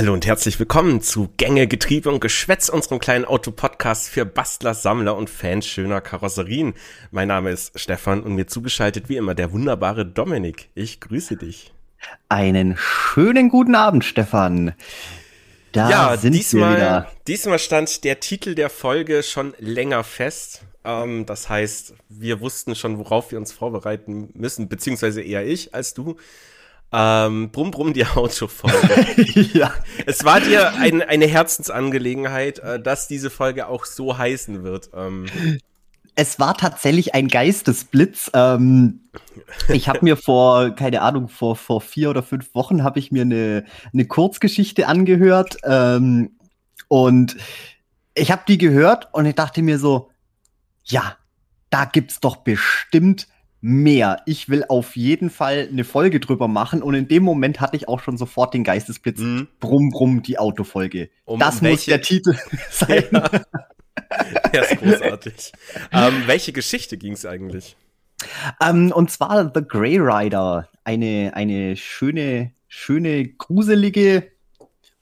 Hallo und herzlich willkommen zu Gänge, Getriebe und Geschwätz, unserem kleinen Autopodcast für Bastler, Sammler und Fans schöner Karosserien. Mein Name ist Stefan und mir zugeschaltet wie immer der wunderbare Dominik. Ich grüße dich. Einen schönen guten Abend, Stefan. Da ja, sind diesmal, wir wieder. diesmal stand der Titel der Folge schon länger fest. Ähm, das heißt, wir wussten schon, worauf wir uns vorbereiten müssen, beziehungsweise eher ich als du. Ähm, brumm, brumm, die Autofolge. ja. Es war dir ein, eine Herzensangelegenheit, äh, dass diese Folge auch so heißen wird. Ähm. Es war tatsächlich ein Geistesblitz. Ähm, ich habe mir vor, keine Ahnung, vor, vor vier oder fünf Wochen habe ich mir eine, eine Kurzgeschichte angehört. Ähm, und ich habe die gehört und ich dachte mir so, ja, da gibt's doch bestimmt mehr. Ich will auf jeden Fall eine Folge drüber machen. Und in dem Moment hatte ich auch schon sofort den Geistesblitz. Mhm. Brumm, brumm, die Autofolge. Um das welche? muss der Titel sein. Ja, ja ist großartig. ähm, welche Geschichte ging es eigentlich? Ähm, und zwar The Grey Rider. Eine, eine schöne, schöne, gruselige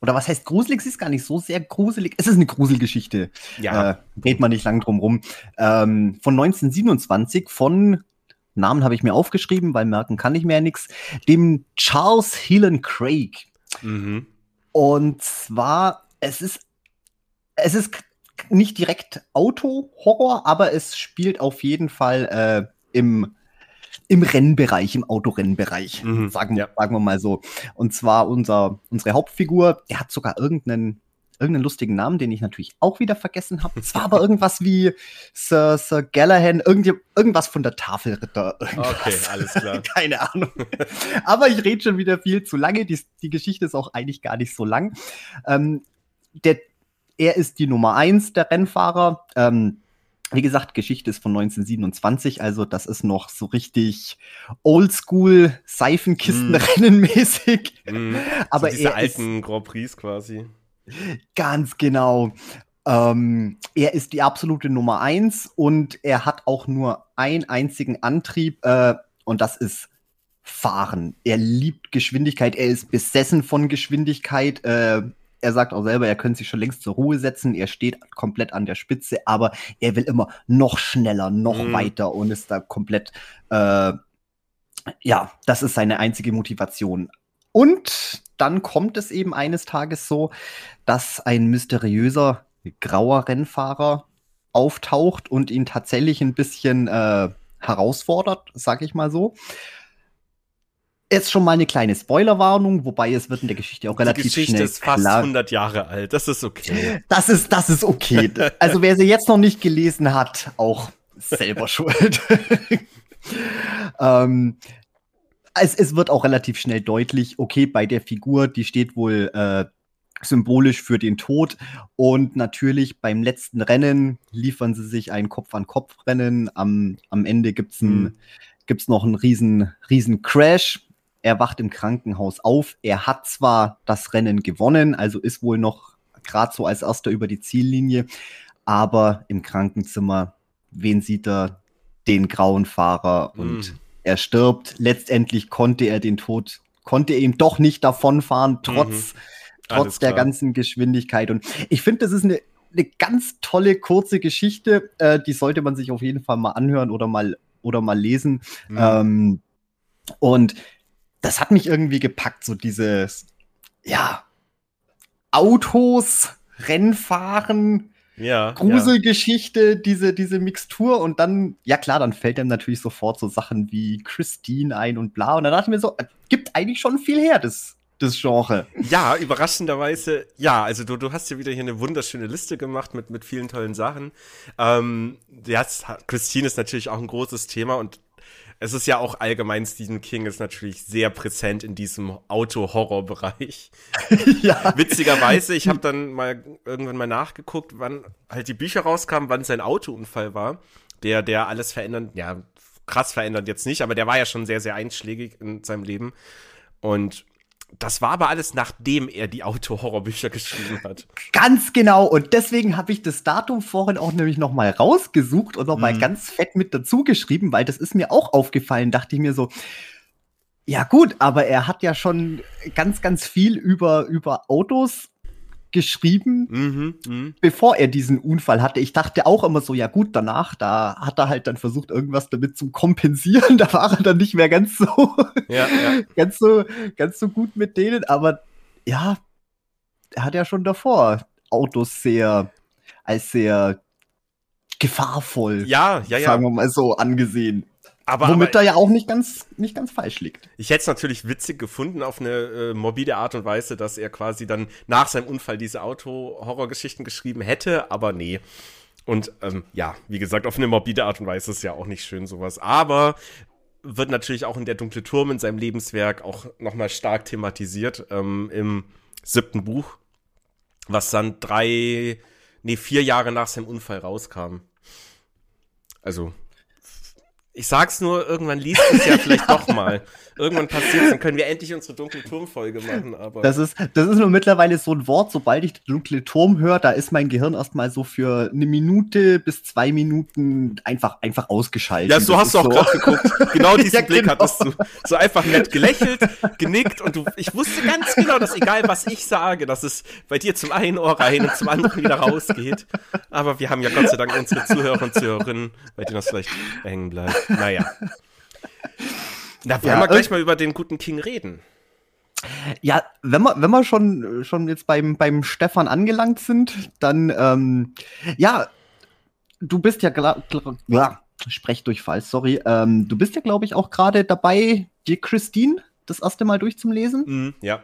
oder was heißt gruselig? Sie ist gar nicht so sehr gruselig. Es ist eine Gruselgeschichte. Ja. Äh, redet man nicht lang drum rum. Ähm, von 1927 von Namen habe ich mir aufgeschrieben, weil merken kann ich mir ja nichts, dem Charles Hillen Craig. Mhm. Und zwar, es ist, es ist nicht direkt Auto-Horror, aber es spielt auf jeden Fall äh, im, im Rennbereich, im Autorennbereich, mhm, sagen, ja. sagen wir mal so. Und zwar unser, unsere Hauptfigur, der hat sogar irgendeinen irgendeinen lustigen Namen, den ich natürlich auch wieder vergessen habe. Es war aber irgendwas wie Sir, Sir Gallahan, irgend, irgendwas von der Tafelritter. Irgendwas. Okay, alles klar. Keine Ahnung. aber ich rede schon wieder viel zu lange. Die, die Geschichte ist auch eigentlich gar nicht so lang. Ähm, der, er ist die Nummer eins der Rennfahrer. Ähm, wie gesagt, Geschichte ist von 1927, also das ist noch so richtig oldschool Seifenkistenrennen mäßig. Mm. Aber so diese alten Grand Prix quasi. Ganz genau. Ähm, er ist die absolute Nummer eins und er hat auch nur einen einzigen Antrieb äh, und das ist Fahren. Er liebt Geschwindigkeit, er ist besessen von Geschwindigkeit. Äh, er sagt auch selber, er könnte sich schon längst zur Ruhe setzen. Er steht komplett an der Spitze, aber er will immer noch schneller, noch mhm. weiter und ist da komplett, äh, ja, das ist seine einzige Motivation. Und dann kommt es eben eines Tages so, dass ein mysteriöser grauer Rennfahrer auftaucht und ihn tatsächlich ein bisschen äh, herausfordert, sag ich mal so. Ist schon mal eine kleine Spoilerwarnung, wobei es wird in der Geschichte auch relativ schnell Die Geschichte ist fast klar. 100 Jahre alt, das ist okay. Das ist, das ist okay. also wer sie jetzt noch nicht gelesen hat, auch selber schuld. ähm, es, es wird auch relativ schnell deutlich, okay, bei der Figur, die steht wohl äh, symbolisch für den Tod. Und natürlich beim letzten Rennen liefern sie sich ein Kopf-an-Kopf-Rennen. Am, am Ende gibt es mhm. noch einen riesen, riesen Crash. Er wacht im Krankenhaus auf. Er hat zwar das Rennen gewonnen, also ist wohl noch gerade so als erster über die Ziellinie, aber im Krankenzimmer, wen sieht er? Den grauen Fahrer mhm. Er stirbt. Letztendlich konnte er den Tod, konnte er ihm doch nicht davonfahren, trotz, mhm. trotz der ganzen Geschwindigkeit. Und ich finde, das ist eine, eine ganz tolle, kurze Geschichte. Äh, die sollte man sich auf jeden Fall mal anhören oder mal, oder mal lesen. Mhm. Ähm, und das hat mich irgendwie gepackt, so dieses, ja, Autos, Rennfahren, ja, Gruselgeschichte, ja. diese, diese Mixtur und dann, ja klar, dann fällt einem natürlich sofort so Sachen wie Christine ein und bla. Und dann dachte ich mir so, gibt eigentlich schon viel her, das, das Genre. Ja, überraschenderweise, ja, also du, du hast ja wieder hier eine wunderschöne Liste gemacht mit, mit vielen tollen Sachen. Ähm, ja, Christine ist natürlich auch ein großes Thema und es ist ja auch allgemein, Stephen King ist natürlich sehr präsent in diesem Auto-Horror-Bereich. ja. Witzigerweise, ich habe dann mal irgendwann mal nachgeguckt, wann halt die Bücher rauskamen, wann sein Autounfall war, der, der alles verändern, ja, krass verändert jetzt nicht, aber der war ja schon sehr, sehr einschlägig in seinem Leben. Und das war aber alles, nachdem er die Auto-Horrorbücher geschrieben hat. Ganz genau. Und deswegen habe ich das Datum vorhin auch nämlich noch mal rausgesucht und noch mal mhm. ganz fett mit dazu geschrieben, weil das ist mir auch aufgefallen. Dachte ich mir so, Ja, gut, aber er hat ja schon ganz, ganz viel über, über Autos geschrieben, mhm, mh. bevor er diesen Unfall hatte. Ich dachte auch immer so, ja gut, danach, da hat er halt dann versucht, irgendwas damit zu kompensieren. Da war er dann nicht mehr ganz so, ja, ja. ganz so, ganz so gut mit denen. Aber ja, er hat ja schon davor Autos sehr als sehr gefahrvoll, ja, ja, ja. sagen wir mal so, angesehen. Aber, Womit aber, er ja auch nicht ganz, nicht ganz falsch liegt. Ich hätte es natürlich witzig gefunden auf eine äh, morbide Art und Weise, dass er quasi dann nach seinem Unfall diese Auto-Horrorgeschichten geschrieben hätte, aber nee. Und ähm, ja, wie gesagt, auf eine morbide Art und Weise ist ja auch nicht schön sowas. Aber wird natürlich auch in der dunkle Turm in seinem Lebenswerk auch nochmal stark thematisiert ähm, im siebten Buch, was dann drei, nee, vier Jahre nach seinem Unfall rauskam. Also ich sag's nur, irgendwann liest es ja vielleicht doch mal. Irgendwann passiert's, dann können wir endlich unsere dunkle Turm-Folge machen. Aber das ist, das ist nur mittlerweile so ein Wort, sobald ich dunkle Turm höre, da ist mein Gehirn erstmal so für eine Minute bis zwei Minuten einfach, einfach ausgeschaltet. Ja, so das hast du auch so. gerade geguckt. Genau diesen ja, Blick genau. hattest du. So einfach nett gelächelt, genickt und du, ich wusste ganz genau, dass egal was ich sage, dass es bei dir zum einen Ohr rein und zum anderen wieder rausgeht. Aber wir haben ja Gott sei Dank unsere Zuhörer und Zuhörerinnen, bei denen das vielleicht hängen bleibt. Naja. Na, wollen ja, wir gleich mal über den guten King reden. Ja, wenn wir, wenn wir schon, schon jetzt beim, beim Stefan angelangt sind, dann, ähm, ja, du bist ja, ja Sprechdurchfall, sorry. Ähm, du bist ja, glaube ich, auch gerade dabei, dir Christine das erste Mal durchzulesen. Mm, ja.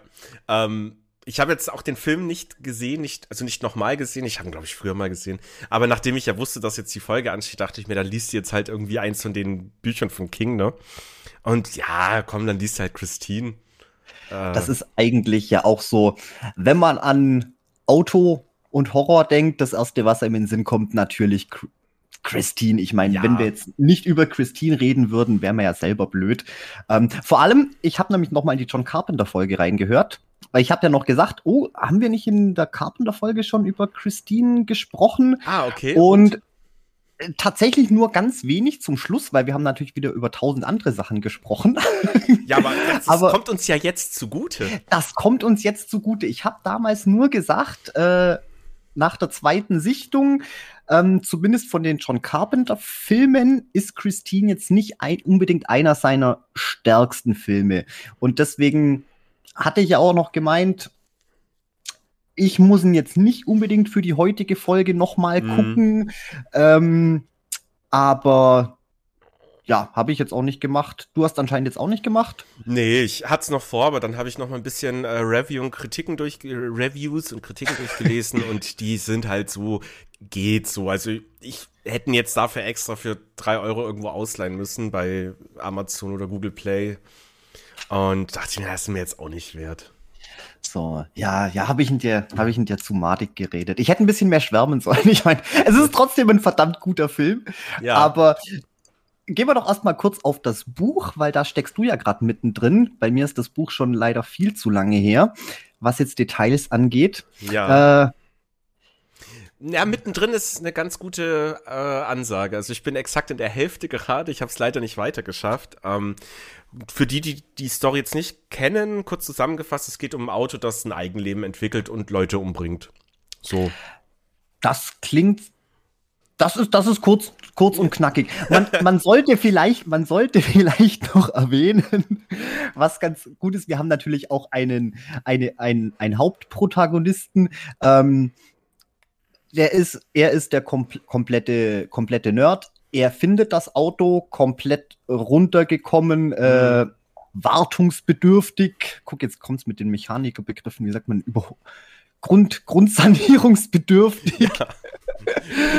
Ähm, ich habe jetzt auch den Film nicht gesehen, nicht, also nicht nochmal gesehen. Ich habe ihn, glaube ich, früher mal gesehen. Aber nachdem ich ja wusste, dass jetzt die Folge ansteht, dachte ich mir, dann liest du jetzt halt irgendwie eins von den Büchern von King, ne? Und ja, komm, dann liest du halt Christine. Äh, das ist eigentlich ja auch so, wenn man an Auto und Horror denkt, das erste, was einem in den Sinn kommt, natürlich Christine. Ich meine, ja. wenn wir jetzt nicht über Christine reden würden, wären wir ja selber blöd. Ähm, vor allem, ich habe nämlich noch mal in die John Carpenter Folge reingehört weil ich habe ja noch gesagt, oh, haben wir nicht in der Carpenter-Folge schon über Christine gesprochen? Ah, okay. Und äh, tatsächlich nur ganz wenig zum Schluss, weil wir haben natürlich wieder über tausend andere Sachen gesprochen. Ja, aber das aber kommt uns ja jetzt zugute. Das kommt uns jetzt zugute. Ich habe damals nur gesagt, äh, nach der zweiten Sichtung, ähm, zumindest von den John Carpenter-Filmen, ist Christine jetzt nicht ein, unbedingt einer seiner stärksten Filme. Und deswegen hatte ich ja auch noch gemeint, ich muss ihn jetzt nicht unbedingt für die heutige Folge nochmal mhm. gucken. Ähm, aber ja, habe ich jetzt auch nicht gemacht. Du hast anscheinend jetzt auch nicht gemacht. Nee, ich hatte es noch vor, aber dann habe ich noch mal ein bisschen äh, Review und Kritiken durch Reviews und Kritiken durchgelesen und die sind halt so geht so. Also ich hätten jetzt dafür extra für drei Euro irgendwo ausleihen müssen bei Amazon oder Google Play. Und dachte ich mir, das ist mir jetzt auch nicht wert. So, ja, ja, habe ich in dir, habe ich in dir zu madig geredet. Ich hätte ein bisschen mehr schwärmen sollen. Ich meine, es ist trotzdem ein verdammt guter Film. Ja. Aber gehen wir doch erstmal kurz auf das Buch, weil da steckst du ja gerade mittendrin. Bei mir ist das Buch schon leider viel zu lange her, was jetzt Details angeht. Ja. Äh, ja, mittendrin ist eine ganz gute äh, Ansage. Also ich bin exakt in der Hälfte gerade. Ich habe es leider nicht weiter geschafft. Ähm, für die, die die Story jetzt nicht kennen, kurz zusammengefasst, es geht um ein Auto, das ein Eigenleben entwickelt und Leute umbringt. So. Das klingt das ist, das ist kurz, kurz und knackig. Man, man sollte vielleicht, man sollte vielleicht noch erwähnen, was ganz gut ist. Wir haben natürlich auch einen, eine, einen, einen Hauptprotagonisten. Ähm, der ist, er ist der kom komplette, komplette Nerd er findet das Auto komplett runtergekommen, mhm. äh, wartungsbedürftig. Guck, jetzt kommt es mit den Mechanikerbegriffen, wie sagt man, über Grund, Grundsanierungsbedürftig. Ja.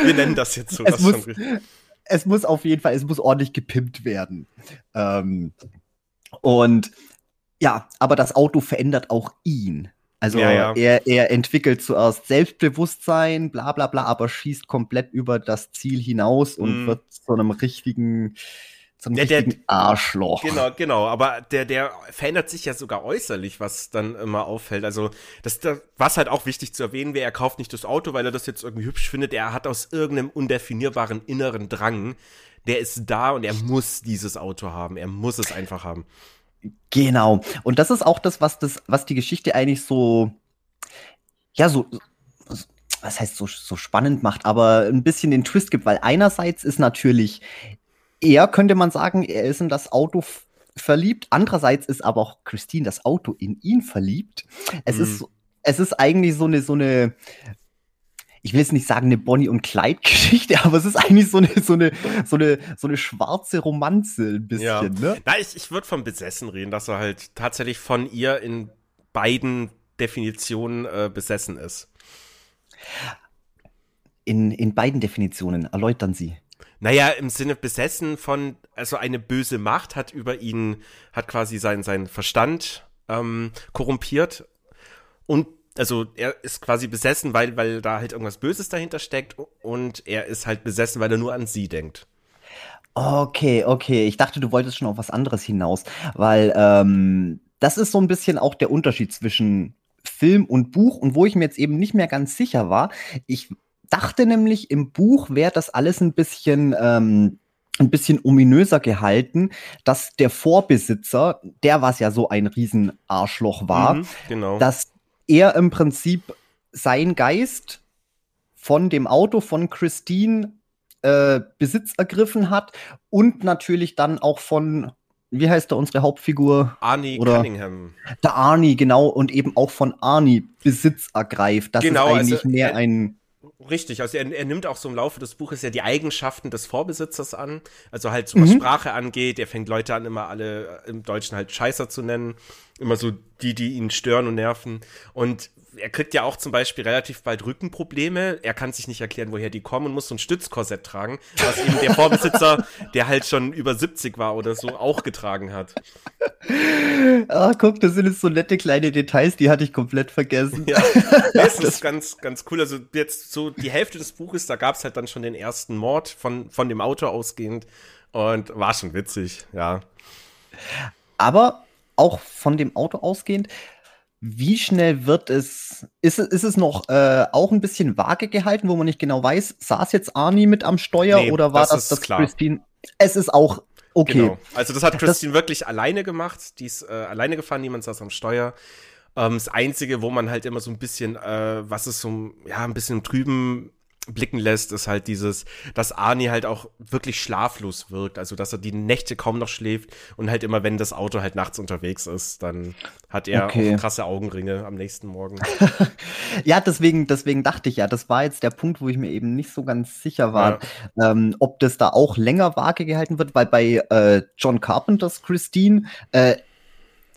Wir nennen das jetzt so. Es muss, es muss auf jeden Fall, es muss ordentlich gepimpt werden. Ähm, und ja, aber das Auto verändert auch ihn. Also ja, ja. Er, er entwickelt zuerst Selbstbewusstsein, bla bla bla, aber schießt komplett über das Ziel hinaus und mm. wird zu einem richtigen, zu einem der, richtigen der, Arschloch. Genau, genau. Aber der, der verändert sich ja sogar äußerlich, was dann immer auffällt. Also, das, das was halt auch wichtig zu erwähnen wäre, er kauft nicht das Auto, weil er das jetzt irgendwie hübsch findet. Er hat aus irgendeinem undefinierbaren inneren Drang, der ist da und er muss dieses Auto haben. Er muss es einfach haben. Genau. Und das ist auch das, was das, was die Geschichte eigentlich so, ja, so, was heißt so, so spannend macht, aber ein bisschen den Twist gibt, weil einerseits ist natürlich, er könnte man sagen, er ist in das Auto verliebt. Andererseits ist aber auch Christine das Auto in ihn verliebt. Es mhm. ist, es ist eigentlich so eine, so eine, ich will jetzt nicht sagen eine Bonnie und Clyde Geschichte, aber es ist eigentlich so eine so eine so eine so eine schwarze Romanze ein bisschen, ja. ne? Na, ich, ich würde von besessen reden, dass er halt tatsächlich von ihr in beiden Definitionen äh, besessen ist. In, in beiden Definitionen erläutern Sie. Naja, im Sinne besessen von, also eine böse Macht hat über ihn, hat quasi seinen, seinen Verstand ähm, korrumpiert und also er ist quasi besessen, weil, weil da halt irgendwas Böses dahinter steckt und er ist halt besessen, weil er nur an sie denkt. Okay, okay. Ich dachte, du wolltest schon auf was anderes hinaus, weil ähm, das ist so ein bisschen auch der Unterschied zwischen Film und Buch und wo ich mir jetzt eben nicht mehr ganz sicher war. Ich dachte nämlich, im Buch wäre das alles ein bisschen. Ähm, ein bisschen ominöser gehalten, dass der Vorbesitzer, der was ja so ein Riesenarschloch war, mhm, genau. dass er im Prinzip sein Geist von dem Auto von Christine äh, Besitz ergriffen hat und natürlich dann auch von, wie heißt da unsere Hauptfigur? Arnie Oder Cunningham. Der Arnie, genau, und eben auch von Arnie Besitz ergreift. Das genau, ist eigentlich also, mehr er, ein. Richtig, also er, er, nimmt auch so im Laufe des Buches ja die Eigenschaften des Vorbesitzers an. Also halt so was mhm. Sprache angeht, er fängt Leute an, immer alle im Deutschen halt Scheißer zu nennen immer so die, die ihn stören und nerven. Und er kriegt ja auch zum Beispiel relativ bald Rückenprobleme. Er kann sich nicht erklären, woher die kommen und muss so ein Stützkorsett tragen, was eben der Vorbesitzer, der halt schon über 70 war oder so, auch getragen hat. Ah, guck, das sind jetzt so nette kleine Details, die hatte ich komplett vergessen. Ja, das ist ganz, ganz cool. Also jetzt so die Hälfte des Buches, da gab es halt dann schon den ersten Mord von, von dem Auto ausgehend und war schon witzig, ja. Aber auch von dem Auto ausgehend, wie schnell wird es, ist, ist es noch äh, auch ein bisschen vage gehalten, wo man nicht genau weiß, saß jetzt Arnie mit am Steuer nee, oder war das, das, das klar. Christine? Es ist auch okay. Genau. Also das hat Christine das, wirklich alleine gemacht, die ist äh, alleine gefahren, niemand saß am Steuer. Ähm, das Einzige, wo man halt immer so ein bisschen, äh, was ist so, ja, ein bisschen Trüben blicken lässt, ist halt dieses, dass Arnie halt auch wirklich schlaflos wirkt. Also, dass er die Nächte kaum noch schläft und halt immer, wenn das Auto halt nachts unterwegs ist, dann hat er okay. auch krasse Augenringe am nächsten Morgen. ja, deswegen, deswegen dachte ich ja, das war jetzt der Punkt, wo ich mir eben nicht so ganz sicher war, ja. ähm, ob das da auch länger vage gehalten wird, weil bei äh, John Carpenters Christine, äh,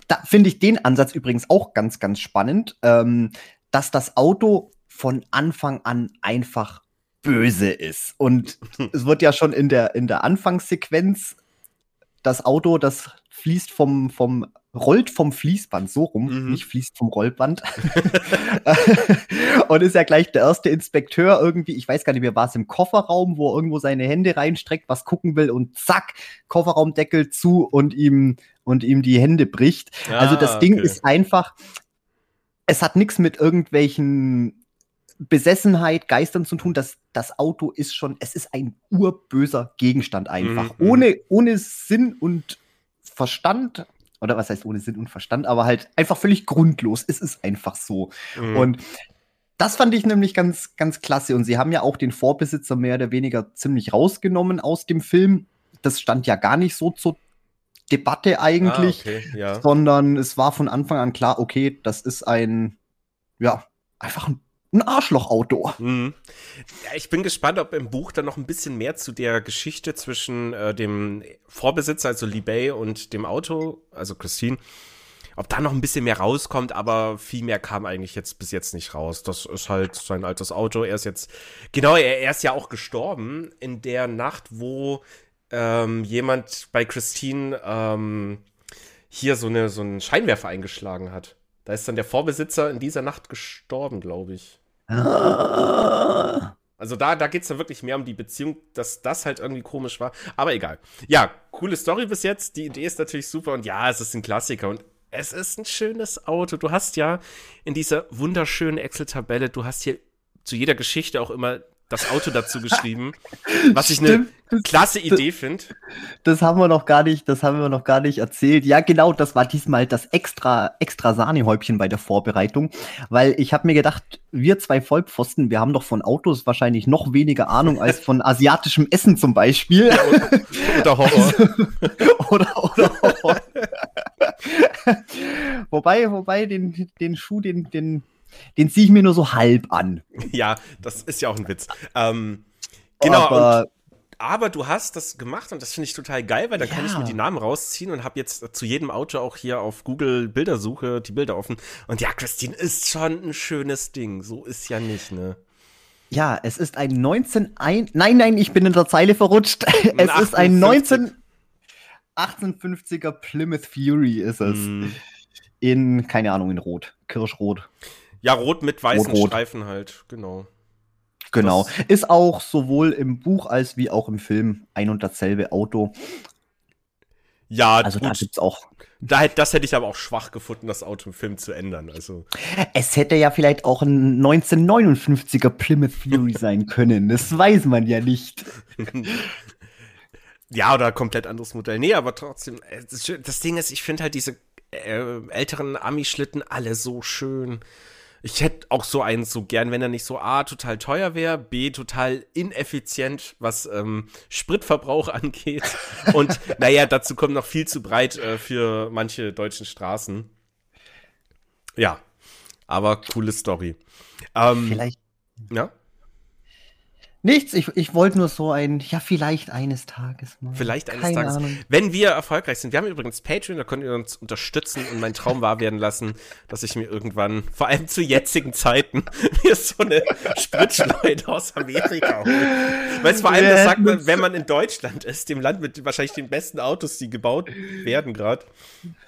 da finde ich den Ansatz übrigens auch ganz, ganz spannend, ähm, dass das Auto von Anfang an einfach böse ist. Und es wird ja schon in der, in der Anfangssequenz das Auto, das fließt vom, vom rollt vom Fließband, so rum, mhm. nicht fließt vom Rollband. und ist ja gleich der erste Inspekteur irgendwie, ich weiß gar nicht mehr, war es im Kofferraum, wo er irgendwo seine Hände reinstreckt, was gucken will und zack, Kofferraumdeckel zu und ihm, und ihm die Hände bricht. Ah, also das Ding okay. ist einfach, es hat nichts mit irgendwelchen Besessenheit, Geistern zu tun, dass das Auto ist schon, es ist ein urböser Gegenstand einfach. Mhm. Ohne, ohne Sinn und Verstand, oder was heißt ohne Sinn und Verstand, aber halt einfach völlig grundlos. Es ist einfach so. Mhm. Und das fand ich nämlich ganz, ganz klasse. Und sie haben ja auch den Vorbesitzer mehr oder weniger ziemlich rausgenommen aus dem Film. Das stand ja gar nicht so zur Debatte eigentlich, ah, okay, ja. sondern es war von Anfang an klar, okay, das ist ein, ja, einfach ein ein Arschlochauto. Mhm. Ja, ich bin gespannt, ob im Buch dann noch ein bisschen mehr zu der Geschichte zwischen äh, dem Vorbesitzer, also Libay, und dem Auto, also Christine, ob da noch ein bisschen mehr rauskommt, aber viel mehr kam eigentlich jetzt bis jetzt nicht raus. Das ist halt sein altes Auto. Er ist jetzt, genau, er, er ist ja auch gestorben in der Nacht, wo ähm, jemand bei Christine ähm, hier so, eine, so einen Scheinwerfer eingeschlagen hat. Da ist dann der Vorbesitzer in dieser Nacht gestorben, glaube ich. Also da, da geht es dann wirklich mehr um die Beziehung, dass das halt irgendwie komisch war. Aber egal. Ja, coole Story bis jetzt. Die Idee ist natürlich super und ja, es ist ein Klassiker und es ist ein schönes Auto. Du hast ja in dieser wunderschönen Excel-Tabelle, du hast hier zu jeder Geschichte auch immer das Auto dazu geschrieben, was ich eine klasse Idee finde. Das haben wir noch gar nicht, das haben wir noch gar nicht erzählt. Ja, genau, das war diesmal das extra extra Sahnehäubchen bei der Vorbereitung, weil ich habe mir gedacht, wir zwei Vollpfosten, wir haben doch von Autos wahrscheinlich noch weniger Ahnung als von asiatischem Essen zum Beispiel. Ja, oder Horror. Also, oder, oder Horror. wobei, wobei den, den Schuh, den, den den ziehe ich mir nur so halb an. Ja, das ist ja auch ein Witz. Ähm, genau. Aber, und, aber, du hast das gemacht und das finde ich total geil, weil da ja. kann ich mir die Namen rausziehen und habe jetzt zu jedem Auto auch hier auf Google Bildersuche die Bilder offen. Und ja, Christine ist schon ein schönes Ding. So ist ja nicht, ne? Ja, es ist ein 19 ein Nein, nein, ich bin in der Zeile verrutscht. es ist ein 19 1850er Plymouth Fury ist es. Mm. In keine Ahnung, in rot, kirschrot. Ja, rot mit weißen rot, Streifen halt, genau. Genau. Das ist auch sowohl im Buch als wie auch im Film ein und dasselbe Auto. Ja, also gut. da gibt's auch. Da, das hätte ich aber auch schwach gefunden, das Auto im Film zu ändern. Also. Es hätte ja vielleicht auch ein 1959er Plymouth Fury sein können. Das weiß man ja nicht. ja, oder komplett anderes Modell. Nee, aber trotzdem, äh, das Ding ist, ich finde halt diese äh, älteren Ami-Schlitten alle so schön. Ich hätte auch so einen so gern, wenn er nicht so A, total teuer wäre, B, total ineffizient, was ähm, Spritverbrauch angeht. Und naja, dazu kommt noch viel zu breit äh, für manche deutschen Straßen. Ja, aber coole Story. Ähm, Vielleicht. Ja? Nichts, ich, ich wollte nur so ein, ja, vielleicht eines Tages mal. Vielleicht eines Keine Tages. Ahnung. Wenn wir erfolgreich sind. Wir haben übrigens Patreon, da könnt ihr uns unterstützen und mein Traum wahr werden lassen, dass ich mir irgendwann, vor allem zu jetzigen Zeiten, mir so eine Spritschleute aus Amerika hole. Weil es vor allem, das sagt man, wenn man in Deutschland ist, dem Land mit wahrscheinlich den besten Autos, die gebaut werden gerade.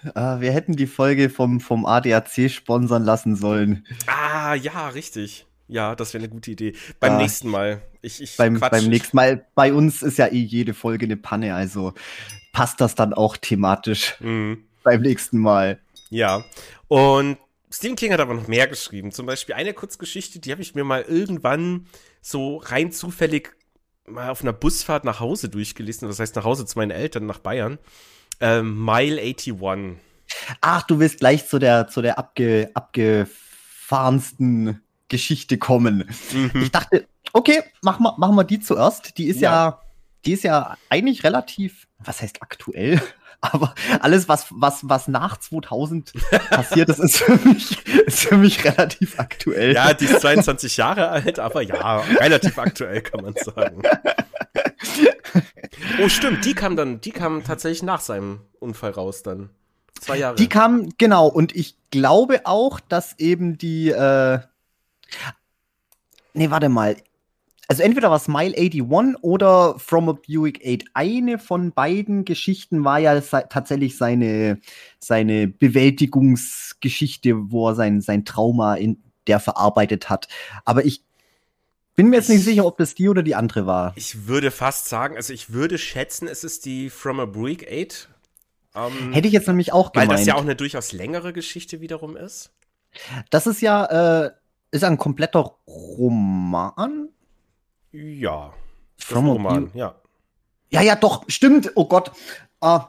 Uh, wir hätten die Folge vom, vom ADAC sponsern lassen sollen. Ah, ja, richtig. Ja, das wäre eine gute Idee. Beim ja. nächsten Mal. Ich, ich beim, beim nächsten Mal. Bei uns ist ja eh jede Folge eine Panne, also passt das dann auch thematisch mhm. beim nächsten Mal. Ja. Und Stephen King hat aber noch mehr geschrieben. Zum Beispiel eine Kurzgeschichte, die habe ich mir mal irgendwann so rein zufällig mal auf einer Busfahrt nach Hause durchgelesen. Das heißt, nach Hause zu meinen Eltern nach Bayern. Ähm, Mile 81. Ach, du willst gleich zu der, zu der abge, abgefahrensten Geschichte kommen. Mhm. Ich dachte, okay, machen wir, machen wir die zuerst. Die ist ja. ja, die ist ja eigentlich relativ, was heißt aktuell? Aber alles, was, was, was nach 2000 passiert ist, ist für, mich, ist für mich relativ aktuell. Ja, die ist 22 Jahre alt, aber ja, relativ aktuell kann man sagen. Oh, stimmt, die kam dann, die kam tatsächlich nach seinem Unfall raus dann. Zwei Jahre. Die kam, genau, und ich glaube auch, dass eben die, äh, Nee, warte mal. Also entweder war Smile 81 oder From a Buick 8. Eine von beiden Geschichten war ja tatsächlich seine, seine Bewältigungsgeschichte, wo er sein, sein Trauma in der verarbeitet hat. Aber ich bin mir jetzt nicht sicher, ob das die oder die andere war. Ich würde fast sagen, also ich würde schätzen, es ist die From a Buick 8. Ähm, Hätte ich jetzt nämlich auch gemeint. Weil das ja auch eine durchaus längere Geschichte wiederum ist. Das ist ja, äh, ist ein kompletter Roman? Ja. From Roman, ja. Ja, ja, doch, stimmt. Oh Gott. Uh,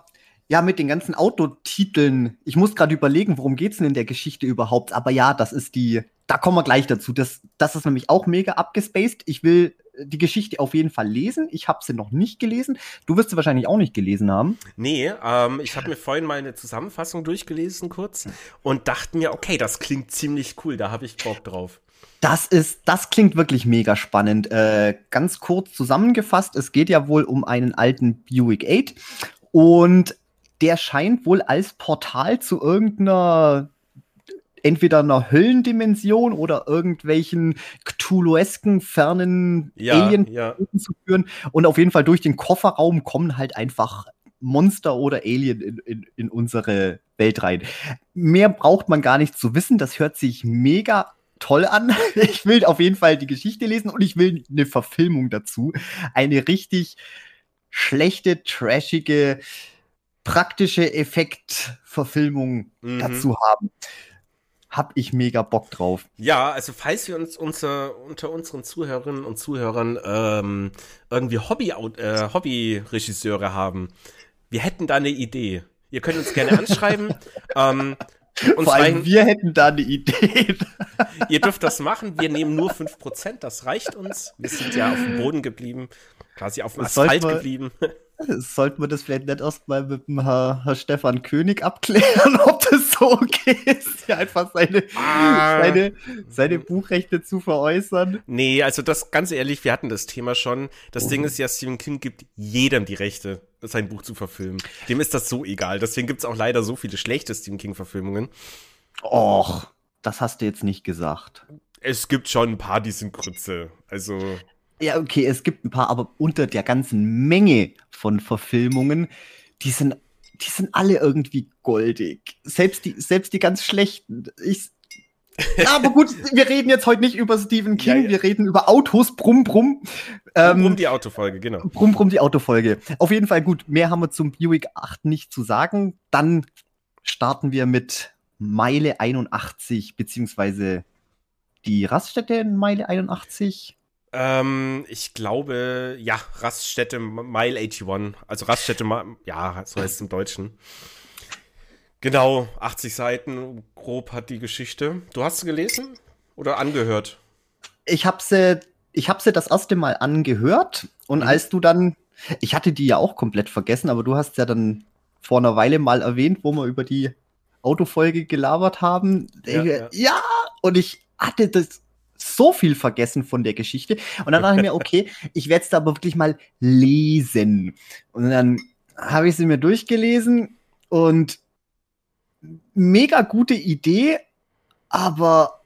ja, mit den ganzen Autotiteln. Ich muss gerade überlegen, worum geht's denn in der Geschichte überhaupt? Aber ja, das ist die. Da kommen wir gleich dazu. Das, das ist nämlich auch mega abgespaced. Ich will die Geschichte auf jeden Fall lesen. Ich habe sie noch nicht gelesen. Du wirst sie wahrscheinlich auch nicht gelesen haben. Nee, ähm, ich habe mir vorhin mal eine Zusammenfassung durchgelesen kurz und dachte mir, okay, das klingt ziemlich cool, da habe ich Bock drauf. Das ist, das klingt wirklich mega spannend. Äh, ganz kurz zusammengefasst, es geht ja wohl um einen alten Buick 8 und der scheint wohl als Portal zu irgendeiner entweder einer Höllendimension oder irgendwelchen Cthulhuesken fernen ja, Alien ja. zu führen. Und auf jeden Fall durch den Kofferraum kommen halt einfach Monster oder Alien in, in, in unsere Welt rein. Mehr braucht man gar nicht zu wissen. Das hört sich mega toll an. Ich will auf jeden Fall die Geschichte lesen und ich will eine Verfilmung dazu. Eine richtig schlechte, trashige, praktische Effektverfilmung mhm. dazu haben. Hab ich mega Bock drauf. Ja, also falls wir uns unter, unter unseren Zuhörerinnen und Zuhörern ähm, irgendwie Hobby, äh, Hobbyregisseure haben, wir hätten da eine Idee. Ihr könnt uns gerne anschreiben. ähm, und Vor allem wir hätten da eine Idee. ihr dürft das machen. Wir nehmen nur 5%. Das reicht uns. Wir sind ja auf dem Boden geblieben. Quasi auf dem Asphalt geblieben. Sollten wir das vielleicht nicht erstmal mit dem Herr, Herr, Stefan König abklären, ob das so okay ist, ja einfach seine, ah. seine, seine Buchrechte zu veräußern? Nee, also das ganz ehrlich, wir hatten das Thema schon. Das oh. Ding ist ja, Stephen King gibt jedem die Rechte, sein Buch zu verfilmen. Dem ist das so egal. Deswegen gibt es auch leider so viele schlechte Stephen King-Verfilmungen. Och, das hast du jetzt nicht gesagt. Es gibt schon ein paar, die sind Grütze. Also. Ja, okay, es gibt ein paar, aber unter der ganzen Menge von Verfilmungen, die sind, die sind alle irgendwie goldig. Selbst die, selbst die ganz schlechten. Ich, aber gut, wir reden jetzt heute nicht über Stephen King, ja, ja. wir reden über Autos, Brumm, Brumm. Ähm, brumm, die Autofolge, genau. Brumm, Brumm, die Autofolge. Auf jeden Fall gut, mehr haben wir zum Buick 8 nicht zu sagen. Dann starten wir mit Meile 81, beziehungsweise die Raststätte in Meile 81. Ähm, ich glaube, ja, Raststätte Mile 81. Also Raststätte, ja, so heißt es im Deutschen. Genau, 80 Seiten grob hat die Geschichte. Du hast sie gelesen oder angehört? Ich habe sie, ich habe sie das erste Mal angehört und mhm. als du dann, ich hatte die ja auch komplett vergessen, aber du hast ja dann vor einer Weile mal erwähnt, wo wir über die Autofolge gelabert haben. Ja, ja. ja und ich hatte das so viel vergessen von der Geschichte. Und dann dachte ich mir, okay, ich werde es da aber wirklich mal lesen. Und dann habe ich sie mir durchgelesen und mega gute Idee, aber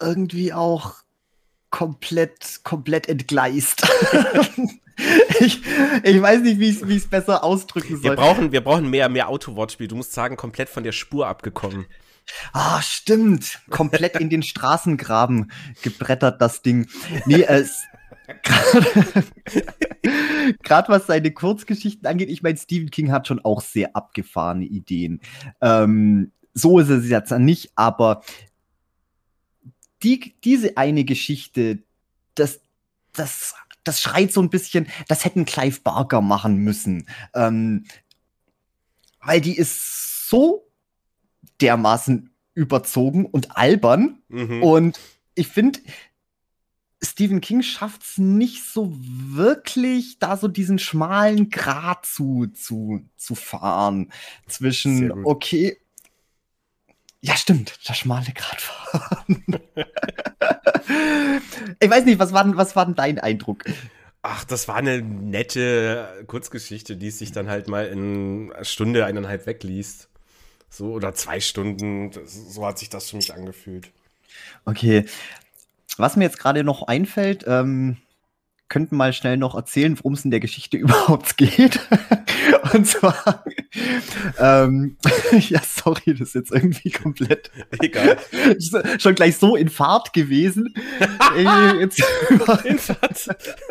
irgendwie auch komplett, komplett entgleist. ich, ich weiß nicht, wie ich es besser ausdrücken soll. Wir brauchen, wir brauchen mehr, mehr Autowortspiel. Du musst sagen, komplett von der Spur abgekommen. Ah, stimmt. Komplett in den Straßengraben gebrettert, das Ding. Nee, es. Gerade was seine Kurzgeschichten angeht, ich meine, Stephen King hat schon auch sehr abgefahrene Ideen. Ähm, so ist es jetzt nicht, aber die, diese eine Geschichte, das, das, das schreit so ein bisschen, das hätten Clive Barker machen müssen. Ähm, weil die ist so dermaßen überzogen und albern. Mhm. Und ich finde, Stephen King schafft es nicht so wirklich, da so diesen schmalen Grat zu, zu, zu fahren. Zwischen, okay, ja, stimmt, der schmale Grat fahren. ich weiß nicht, was war, denn, was war denn dein Eindruck? Ach, das war eine nette Kurzgeschichte, die sich dann halt mal in einer Stunde, eineinhalb wegliest. So, oder zwei Stunden. So hat sich das für mich angefühlt. Okay. Was mir jetzt gerade noch einfällt, ähm, könnten mal schnell noch erzählen, worum es in der Geschichte überhaupt geht. Und zwar, ähm, ja, sorry, das ist jetzt irgendwie komplett egal. Schon gleich so in Fahrt gewesen. jetzt in Fahrt.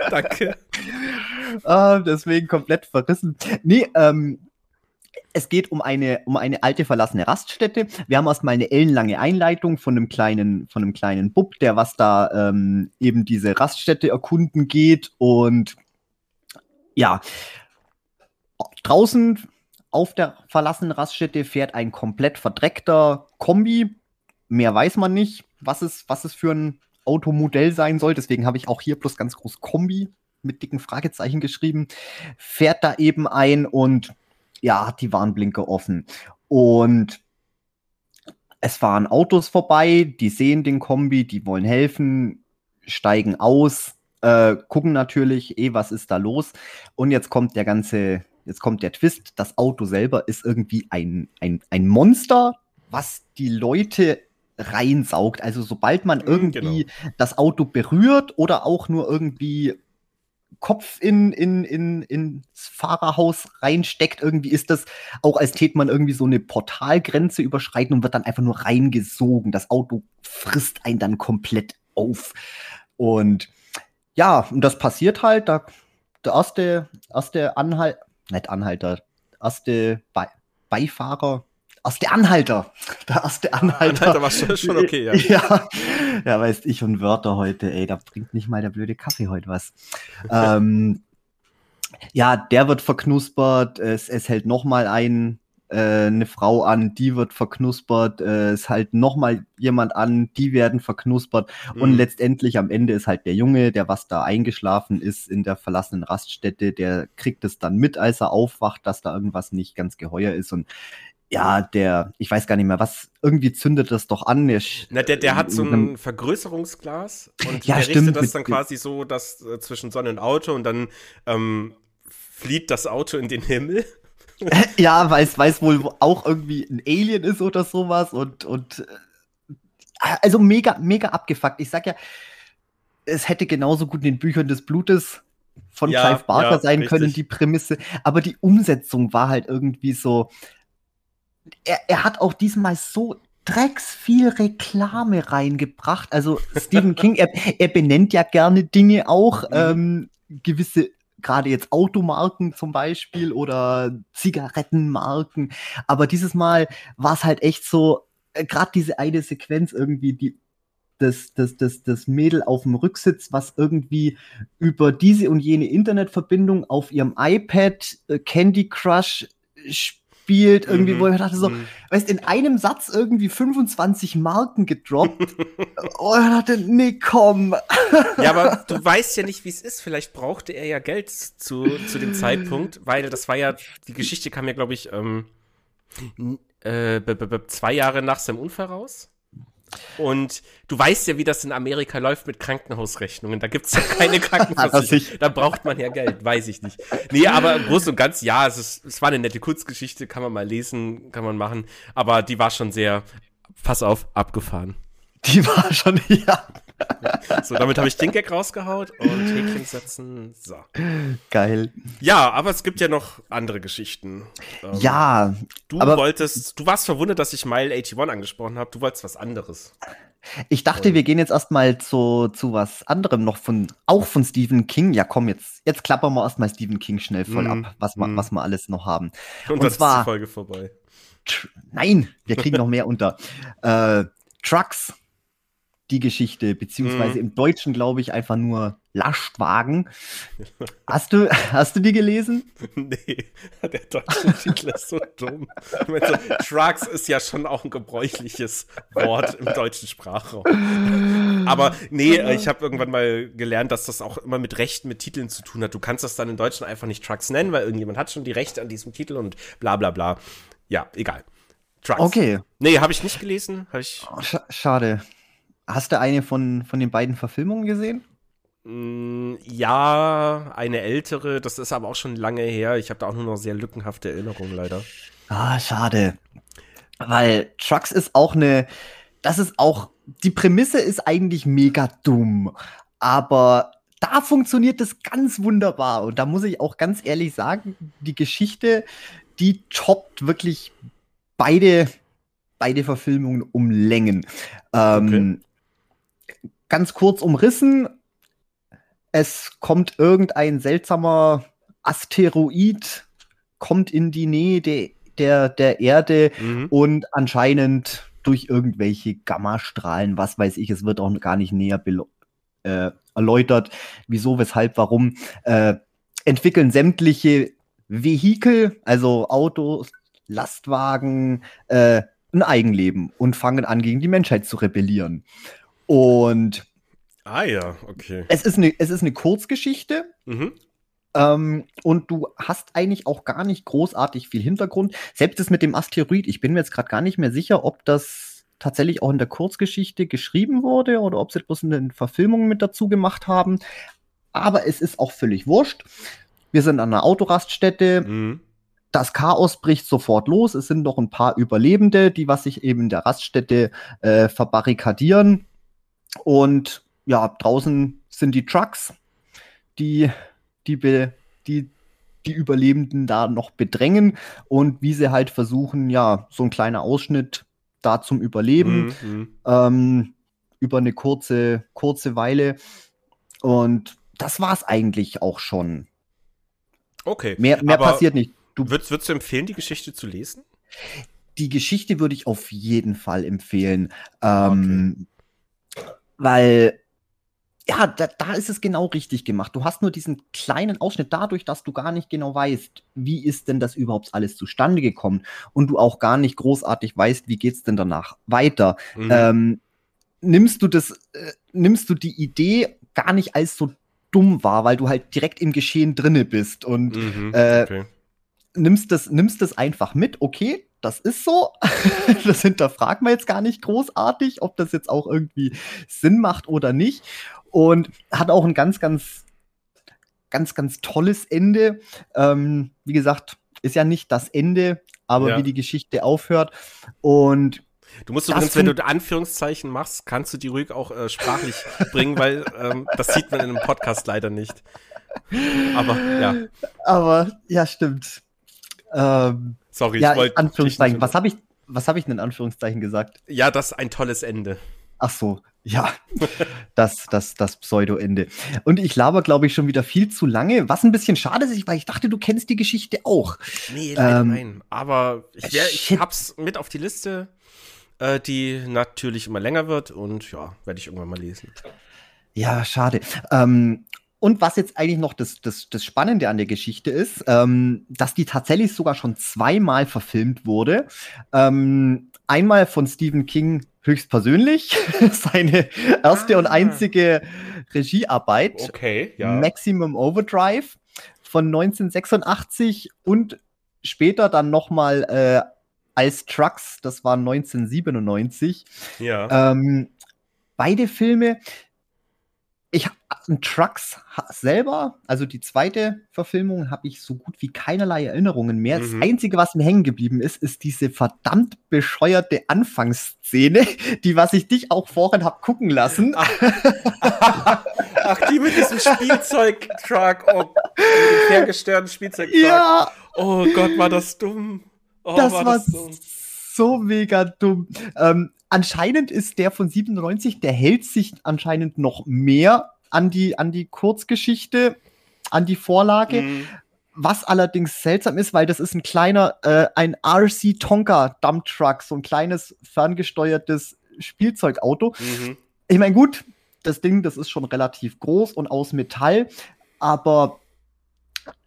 Danke. Äh, deswegen komplett verrissen. Nee, ähm, es geht um eine, um eine alte verlassene Raststätte. Wir haben erstmal eine ellenlange Einleitung von einem kleinen, von einem kleinen Bub, der was da ähm, eben diese Raststätte erkunden geht. Und ja, draußen auf der verlassenen Raststätte fährt ein komplett verdreckter Kombi. Mehr weiß man nicht, was es, was es für ein Automodell sein soll. Deswegen habe ich auch hier bloß ganz groß Kombi mit dicken Fragezeichen geschrieben. Fährt da eben ein und ja, hat die Warnblinker offen. Und es fahren Autos vorbei, die sehen den Kombi, die wollen helfen, steigen aus, äh, gucken natürlich, eh, was ist da los. Und jetzt kommt der ganze, jetzt kommt der Twist, das Auto selber ist irgendwie ein, ein, ein Monster, was die Leute reinsaugt. Also sobald man mhm, irgendwie genau. das Auto berührt oder auch nur irgendwie Kopf in, in, in, ins Fahrerhaus reinsteckt. Irgendwie ist das auch, als täte man irgendwie so eine Portalgrenze überschreiten und wird dann einfach nur reingesogen. Das Auto frisst einen dann komplett auf. Und ja, und das passiert halt. Da, der erste, erste Anhalt, nicht Anhalter, erste Be Beifahrer aus der Anhalter. Da aus der Anhalter. Anhalter war schon, schon okay, ja. ja. Ja, weißt ich und Wörter heute, ey, da bringt nicht mal der blöde Kaffee heute was. ähm, ja, der wird verknuspert, es, es hält noch mal ein äh, eine Frau an, die wird verknuspert, äh, es halt nochmal jemand an, die werden verknuspert mhm. und letztendlich am Ende ist halt der Junge, der was da eingeschlafen ist in der verlassenen Raststätte, der kriegt es dann mit, als er aufwacht, dass da irgendwas nicht ganz geheuer ist und ja, der, ich weiß gar nicht mehr, was, irgendwie zündet das doch an. Der, Na, der, der hat so ein Vergrößerungsglas und ja, der stimmt, richtet das dann quasi so, dass äh, zwischen Sonne und Auto und dann ähm, flieht das Auto in den Himmel. ja, weil es wohl auch irgendwie ein Alien ist oder sowas und, und äh, also mega, mega abgefuckt. Ich sag ja, es hätte genauso gut in den Büchern des Blutes von ja, Clive Barker ja, sein richtig. können, die Prämisse. Aber die Umsetzung war halt irgendwie so. Er, er hat auch diesmal so drecks viel Reklame reingebracht. Also Stephen King, er, er benennt ja gerne Dinge auch, mhm. ähm, gewisse gerade jetzt Automarken zum Beispiel oder Zigarettenmarken. Aber dieses Mal war es halt echt so, äh, gerade diese eine Sequenz irgendwie, die das, das, das, das Mädel auf dem Rücksitz, was irgendwie über diese und jene Internetverbindung auf ihrem iPad äh, Candy Crush spielt gespielt, irgendwie, mhm. wo ich dachte so, mhm. weißt, in einem Satz irgendwie 25 Marken gedroppt. oh, ich dachte, nee, komm. ja, aber du weißt ja nicht, wie es ist. Vielleicht brauchte er ja Geld zu, zu dem Zeitpunkt, weil das war ja, die Geschichte kam ja, glaube ich, ähm, äh, zwei Jahre nach seinem Unfall raus. Und du weißt ja, wie das in Amerika läuft mit Krankenhausrechnungen. Da gibt es ja keine Krankenversicherung. da braucht man ja Geld, weiß ich nicht. Nee, aber im Großen und Ganzen, ja, es, ist, es war eine nette Kurzgeschichte, kann man mal lesen, kann man machen. Aber die war schon sehr, pass auf, abgefahren. Die war schon, ja. So, damit habe ich den Gag rausgehaut und Häkchen setzen. So. Geil. Ja, aber es gibt ja noch andere Geschichten. Ähm, ja. Du wolltest, du warst verwundert, dass ich Mile 81 angesprochen habe. Du wolltest was anderes. Ich dachte, und wir gehen jetzt erstmal zu, zu was anderem noch von, auch von Stephen King. Ja, komm, jetzt, jetzt klappern wir erstmal Stephen King schnell voll mm, ab, was, mm. was wir alles noch haben. Und, und zwar. Ist die Folge vorbei. Nein, wir kriegen noch mehr unter. Äh, Trucks die Geschichte, beziehungsweise mhm. im Deutschen glaube ich einfach nur Lastwagen. Hast du, hast du die gelesen? Nee, der deutsche Titel ist so dumm. So, Trucks ist ja schon auch ein gebräuchliches Wort im deutschen Sprachraum. Aber nee, ich habe irgendwann mal gelernt, dass das auch immer mit Rechten, mit Titeln zu tun hat. Du kannst das dann in Deutschen einfach nicht Trucks nennen, weil irgendjemand hat schon die Rechte an diesem Titel und bla bla bla. Ja, egal. Trucks. Okay. Nee, habe ich nicht gelesen. ich oh, schade. Hast du eine von, von den beiden Verfilmungen gesehen? Mm, ja, eine ältere, das ist aber auch schon lange her. Ich habe da auch nur noch sehr lückenhafte Erinnerungen leider. Ah, schade. Weil Trucks ist auch eine, das ist auch, die Prämisse ist eigentlich mega dumm, aber da funktioniert es ganz wunderbar. Und da muss ich auch ganz ehrlich sagen, die Geschichte, die toppt wirklich beide, beide Verfilmungen um Längen. Ähm, okay ganz kurz umrissen. Es kommt irgendein seltsamer Asteroid, kommt in die Nähe de, der, der Erde mhm. und anscheinend durch irgendwelche Gammastrahlen, was weiß ich, es wird auch gar nicht näher äh, erläutert, wieso, weshalb, warum, äh, entwickeln sämtliche Vehikel, also Autos, Lastwagen, äh, ein Eigenleben und fangen an, gegen die Menschheit zu rebellieren. Und Ah ja, okay. Es ist eine, es ist eine Kurzgeschichte. Mhm. Ähm, und du hast eigentlich auch gar nicht großartig viel Hintergrund. Selbst das mit dem Asteroid, ich bin mir jetzt gerade gar nicht mehr sicher, ob das tatsächlich auch in der Kurzgeschichte geschrieben wurde oder ob sie bloß in den Verfilmungen mit dazu gemacht haben. Aber es ist auch völlig wurscht. Wir sind an einer Autoraststätte. Mhm. Das Chaos bricht sofort los. Es sind noch ein paar Überlebende, die was sich eben in der Raststätte äh, verbarrikadieren. Und ja, draußen sind die Trucks, die, die, die, die Überlebenden da noch bedrängen und wie sie halt versuchen, ja, so ein kleiner Ausschnitt da zum Überleben mhm, mhm. ähm, über eine kurze, kurze Weile. Und das war es eigentlich auch schon. Okay. Mehr, mehr passiert nicht. Du würdest, würdest du empfehlen, die Geschichte zu lesen? die Geschichte würde ich auf jeden Fall empfehlen. Ähm, okay. Weil, ja, da, da ist es genau richtig gemacht. Du hast nur diesen kleinen Ausschnitt dadurch, dass du gar nicht genau weißt, wie ist denn das überhaupt alles zustande gekommen und du auch gar nicht großartig weißt, wie geht's denn danach weiter. Mhm. Ähm, nimmst du das, äh, nimmst du die Idee gar nicht als so dumm wahr, weil du halt direkt im Geschehen drinne bist und mhm, äh, okay. nimmst das, nimmst das einfach mit, okay, das ist so. das hinterfragen wir jetzt gar nicht großartig, ob das jetzt auch irgendwie Sinn macht oder nicht. Und hat auch ein ganz, ganz, ganz, ganz tolles Ende. Ähm, wie gesagt, ist ja nicht das Ende, aber ja. wie die Geschichte aufhört. Und Du musst übrigens, wenn du Anführungszeichen machst, kannst du die ruhig auch äh, sprachlich bringen, weil ähm, das sieht man in einem Podcast leider nicht. Aber ja. Aber ja, stimmt. Ähm, Sorry, ja, ich wollte. Anführungszeichen. Was habe ich, was habe ich denn in Anführungszeichen gesagt? Ja, das ist ein tolles Ende. Ach so, ja, das, das, das Pseudo-Ende. Und ich laber, glaube ich, schon wieder viel zu lange, was ein bisschen schade ist, weil ich dachte, du kennst die Geschichte auch. Nee, leider ähm, nein. Aber ich, wär, ich hab's mit auf die Liste äh, die natürlich immer länger wird und ja, werde ich irgendwann mal lesen. Ja, schade. Ähm, und was jetzt eigentlich noch das, das, das Spannende an der Geschichte ist, ähm, dass die tatsächlich sogar schon zweimal verfilmt wurde. Ähm, einmal von Stephen King höchstpersönlich, seine erste ah. und einzige Regiearbeit. Okay, ja. Maximum Overdrive von 1986 und später dann noch mal äh, als Trucks, das war 1997. Ja. Ähm, beide Filme, Trucks selber, also die zweite Verfilmung, habe ich so gut wie keinerlei Erinnerungen mehr. Mhm. Das Einzige, was mir hängen geblieben ist, ist diese verdammt bescheuerte Anfangsszene, die, was ich dich auch vorhin habe gucken lassen. Ach, Ach die mit diesem Spielzeugtruck, oh, mit dem hergestörten Spielzeugtruck. Ja. Oh Gott, war das dumm. Oh, das war, das so? so mega dumm. Ähm, anscheinend ist der von 97, der hält sich anscheinend noch mehr an die, an die Kurzgeschichte, an die Vorlage. Mhm. Was allerdings seltsam ist, weil das ist ein kleiner, äh, ein RC Tonka Dump Truck, so ein kleines ferngesteuertes Spielzeugauto. Mhm. Ich meine, gut, das Ding, das ist schon relativ groß und aus Metall, aber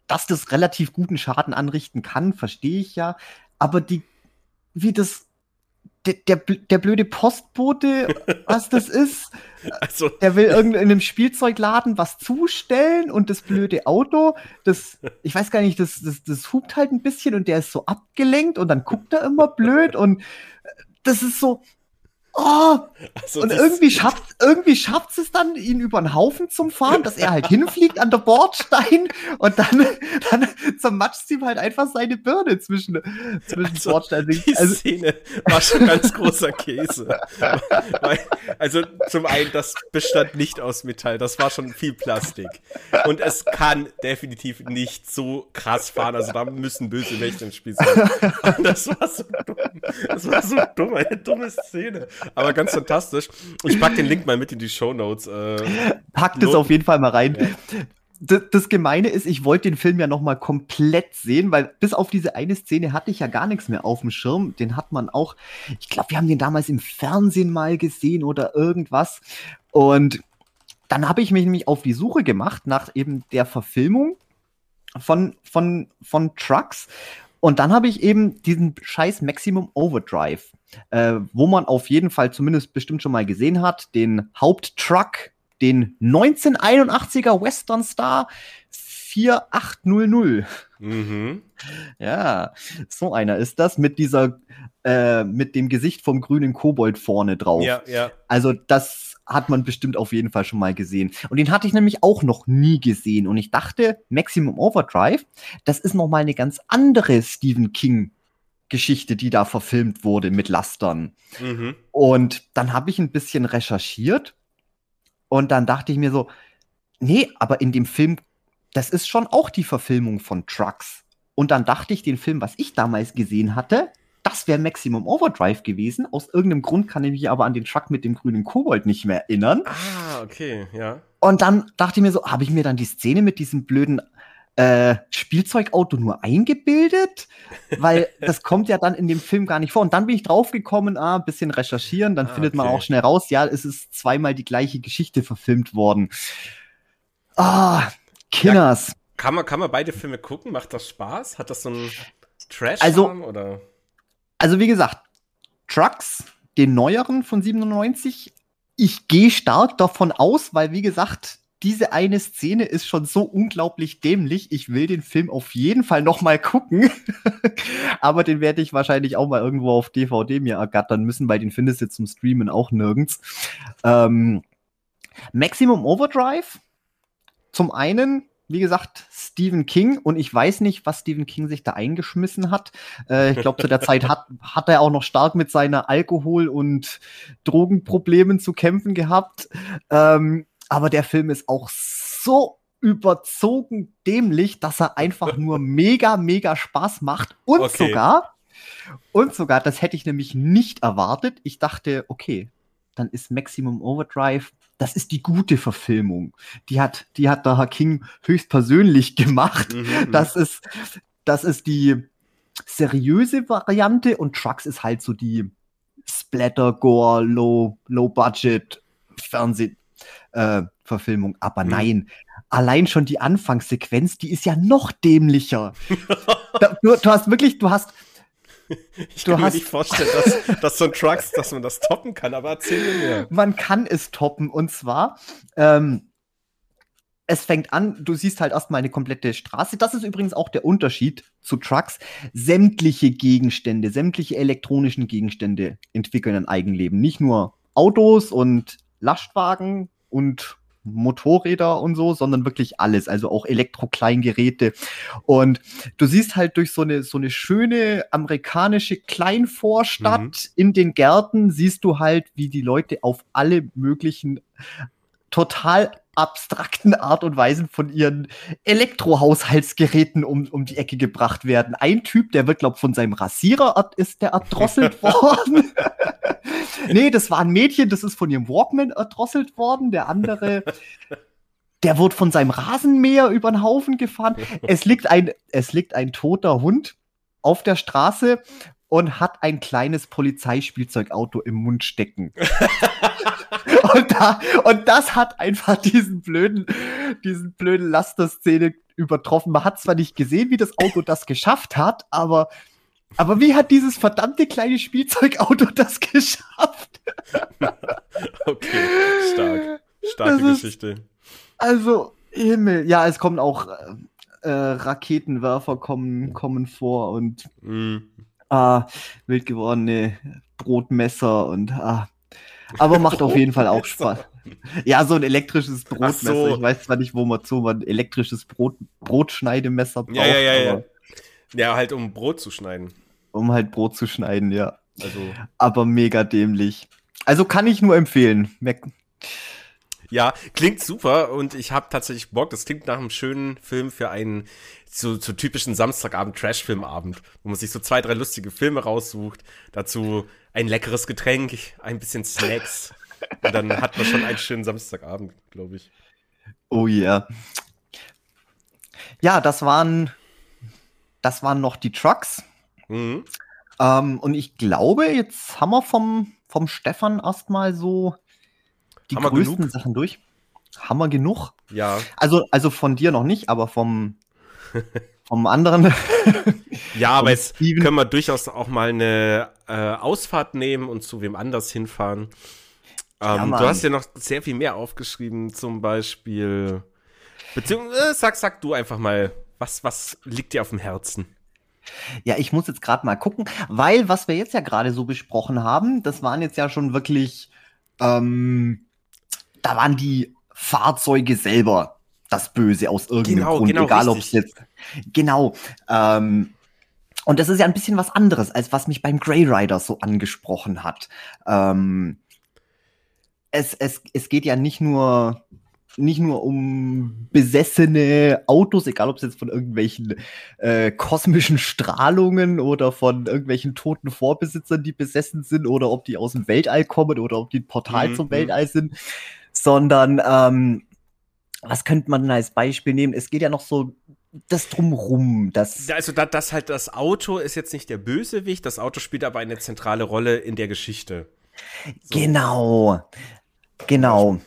dass das relativ guten Schaden anrichten kann, verstehe ich ja aber die, wie das, der, der, der blöde Postbote, was das ist, also. der will in einem Spielzeugladen was zustellen und das blöde Auto, das, ich weiß gar nicht, das, das, das hupt halt ein bisschen und der ist so abgelenkt und dann guckt er immer blöd und das ist so, Oh, also und irgendwie schafft, irgendwie schafft es dann, ihn über den Haufen zum Fahren, dass er halt hinfliegt an der Bordstein und dann, dann zermatscht ihm halt einfach seine Birne zwischen, zwischen also, Bordstein. Die also, Szene war schon ganz großer Käse. Weil, also zum einen, das bestand nicht aus Metall, das war schon viel Plastik. Und es kann definitiv nicht so krass fahren, also da müssen böse Mächte im Spiel sein. Und das war so dumm. Das war so dumm, eine dumme Szene. Aber ganz fantastisch. Ich pack den Link mal mit in die Show Notes. Äh, Packt es auf jeden Fall mal rein. Ja. Das, das Gemeine ist, ich wollte den Film ja noch mal komplett sehen, weil bis auf diese eine Szene hatte ich ja gar nichts mehr auf dem Schirm. Den hat man auch, ich glaube, wir haben den damals im Fernsehen mal gesehen oder irgendwas. Und dann habe ich mich nämlich auf die Suche gemacht nach eben der Verfilmung von, von, von Trucks. Und dann habe ich eben diesen scheiß Maximum Overdrive äh, wo man auf jeden Fall zumindest bestimmt schon mal gesehen hat, den Haupttruck, den 1981er Western Star 4800. Mhm. Ja, so einer ist das mit dieser, äh, mit dem Gesicht vom grünen Kobold vorne drauf. Ja, ja. Also das hat man bestimmt auf jeden Fall schon mal gesehen. Und den hatte ich nämlich auch noch nie gesehen. Und ich dachte, Maximum Overdrive, das ist noch mal eine ganz andere Stephen King Geschichte, die da verfilmt wurde mit Lastern. Mhm. Und dann habe ich ein bisschen recherchiert und dann dachte ich mir so, nee, aber in dem Film, das ist schon auch die Verfilmung von Trucks. Und dann dachte ich, den Film, was ich damals gesehen hatte, das wäre Maximum Overdrive gewesen. Aus irgendeinem Grund kann ich mich aber an den Truck mit dem grünen Kobold nicht mehr erinnern. Ah, okay, ja. Und dann dachte ich mir so, habe ich mir dann die Szene mit diesem blöden äh, Spielzeugauto nur eingebildet? Weil das kommt ja dann in dem Film gar nicht vor. Und dann bin ich draufgekommen, ah, bisschen recherchieren, dann ah, findet okay. man auch schnell raus, ja, es ist zweimal die gleiche Geschichte verfilmt worden. Ah, Killers. Ja, kann, man, kann man beide Filme gucken? Macht das Spaß? Hat das so ein trash also, oder? Also, wie gesagt, Trucks, den neueren von 97, ich gehe stark davon aus, weil, wie gesagt, diese eine Szene ist schon so unglaublich dämlich. Ich will den Film auf jeden Fall noch mal gucken. Aber den werde ich wahrscheinlich auch mal irgendwo auf DVD mir ergattern müssen, weil den findest du zum Streamen auch nirgends. Ähm, Maximum Overdrive. Zum einen, wie gesagt, Stephen King. Und ich weiß nicht, was Stephen King sich da eingeschmissen hat. Äh, ich glaube, zu der Zeit hat, hat er auch noch stark mit seiner Alkohol- und Drogenproblemen zu kämpfen gehabt. Ähm, aber der Film ist auch so überzogen dämlich, dass er einfach nur mega, mega Spaß macht. Und okay. sogar, und sogar, das hätte ich nämlich nicht erwartet. Ich dachte, okay, dann ist Maximum Overdrive, das ist die gute Verfilmung. Die hat, die hat der Herr King höchstpersönlich gemacht. Mhm, das ist, das ist die seriöse Variante und Trucks ist halt so die Splatter, Gore, Low, Low Budget Fernseh, äh, Verfilmung. Aber mhm. nein, allein schon die Anfangssequenz, die ist ja noch dämlicher. du, du, hast wirklich, du hast. Ich du kann hast, mir nicht vorstellen, dass, dass so ein Trucks, dass man das toppen kann, aber erzähl mir. Man kann es toppen und zwar. Ähm, es fängt an, du siehst halt erstmal eine komplette Straße. Das ist übrigens auch der Unterschied zu Trucks. Sämtliche Gegenstände, sämtliche elektronischen Gegenstände entwickeln ein Eigenleben. Nicht nur Autos und Lastwagen und Motorräder und so, sondern wirklich alles, also auch Elektrokleingeräte. Und du siehst halt durch so eine, so eine schöne amerikanische Kleinvorstadt mhm. in den Gärten, siehst du halt, wie die Leute auf alle möglichen total abstrakten Art und Weisen von ihren Elektrohaushaltsgeräten um, um die Ecke gebracht werden. Ein Typ, der wird, glaub, von seinem Rasierer ist der erdrosselt worden. nee, das war ein Mädchen, das ist von ihrem Walkman erdrosselt worden. Der andere, der wurde von seinem Rasenmäher über den Haufen gefahren. Es liegt ein, es liegt ein toter Hund auf der Straße und hat ein kleines Polizeispielzeugauto im Mund stecken. und, da, und das hat einfach diesen blöden, diesen blöden Laster-Szene übertroffen. Man hat zwar nicht gesehen, wie das Auto das geschafft hat, aber aber wie hat dieses verdammte kleine Spielzeugauto das geschafft? okay, stark. Starke ist, Geschichte. Also, Himmel. Ja, es kommen auch äh, Raketenwerfer kommen, kommen vor und mm. Ah, wild gewordene Brotmesser und ah. Aber macht auf jeden Fall auch Spaß. Ja, so ein elektrisches Brotmesser. So. Ich weiß zwar nicht, wo man so ein elektrisches Brot, Brotschneidemesser braucht. Ja, ja, ja, ja. Ja, halt um Brot zu schneiden. Um halt Brot zu schneiden, ja. Also. Aber mega dämlich. Also kann ich nur empfehlen. Mac ja, klingt super und ich habe tatsächlich Bock. Das klingt nach einem schönen Film für einen so, so typischen Samstagabend-Trash-Filmabend, wo man sich so zwei, drei lustige Filme raussucht, dazu ein leckeres Getränk, ein bisschen Snacks und dann hat man schon einen schönen Samstagabend, glaube ich. Oh ja. Yeah. Ja, das waren das waren noch die Trucks. Mhm. Ähm, und ich glaube, jetzt haben wir vom, vom Stefan erstmal so die haben größten Sachen durch. Haben wir genug? Ja. Also, also von dir noch nicht, aber vom, vom anderen. ja, aber jetzt Steven. können wir durchaus auch mal eine äh, Ausfahrt nehmen und zu wem anders hinfahren. Ähm, ja, du hast ja noch sehr viel mehr aufgeschrieben, zum Beispiel. Beziehungsweise, äh, sag, sag du einfach mal, was, was liegt dir auf dem Herzen? Ja, ich muss jetzt gerade mal gucken, weil was wir jetzt ja gerade so besprochen haben, das waren jetzt ja schon wirklich, ähm, da waren die Fahrzeuge selber das Böse aus irgendeinem genau, Grund, genau, egal ob es jetzt genau. Ähm, und das ist ja ein bisschen was anderes, als was mich beim Grey Rider so angesprochen hat. Ähm, es, es, es geht ja nicht nur nicht nur um besessene Autos, egal ob es jetzt von irgendwelchen äh, kosmischen Strahlungen oder von irgendwelchen toten Vorbesitzern, die besessen sind, oder ob die aus dem Weltall kommen oder ob die ein Portal mhm. zum Weltall sind, sondern ähm, was könnte man als Beispiel nehmen? Es geht ja noch so das drumrum, das. Also da, das halt das Auto ist jetzt nicht der Bösewicht, das Auto spielt aber eine zentrale Rolle in der Geschichte. So. Genau, genau.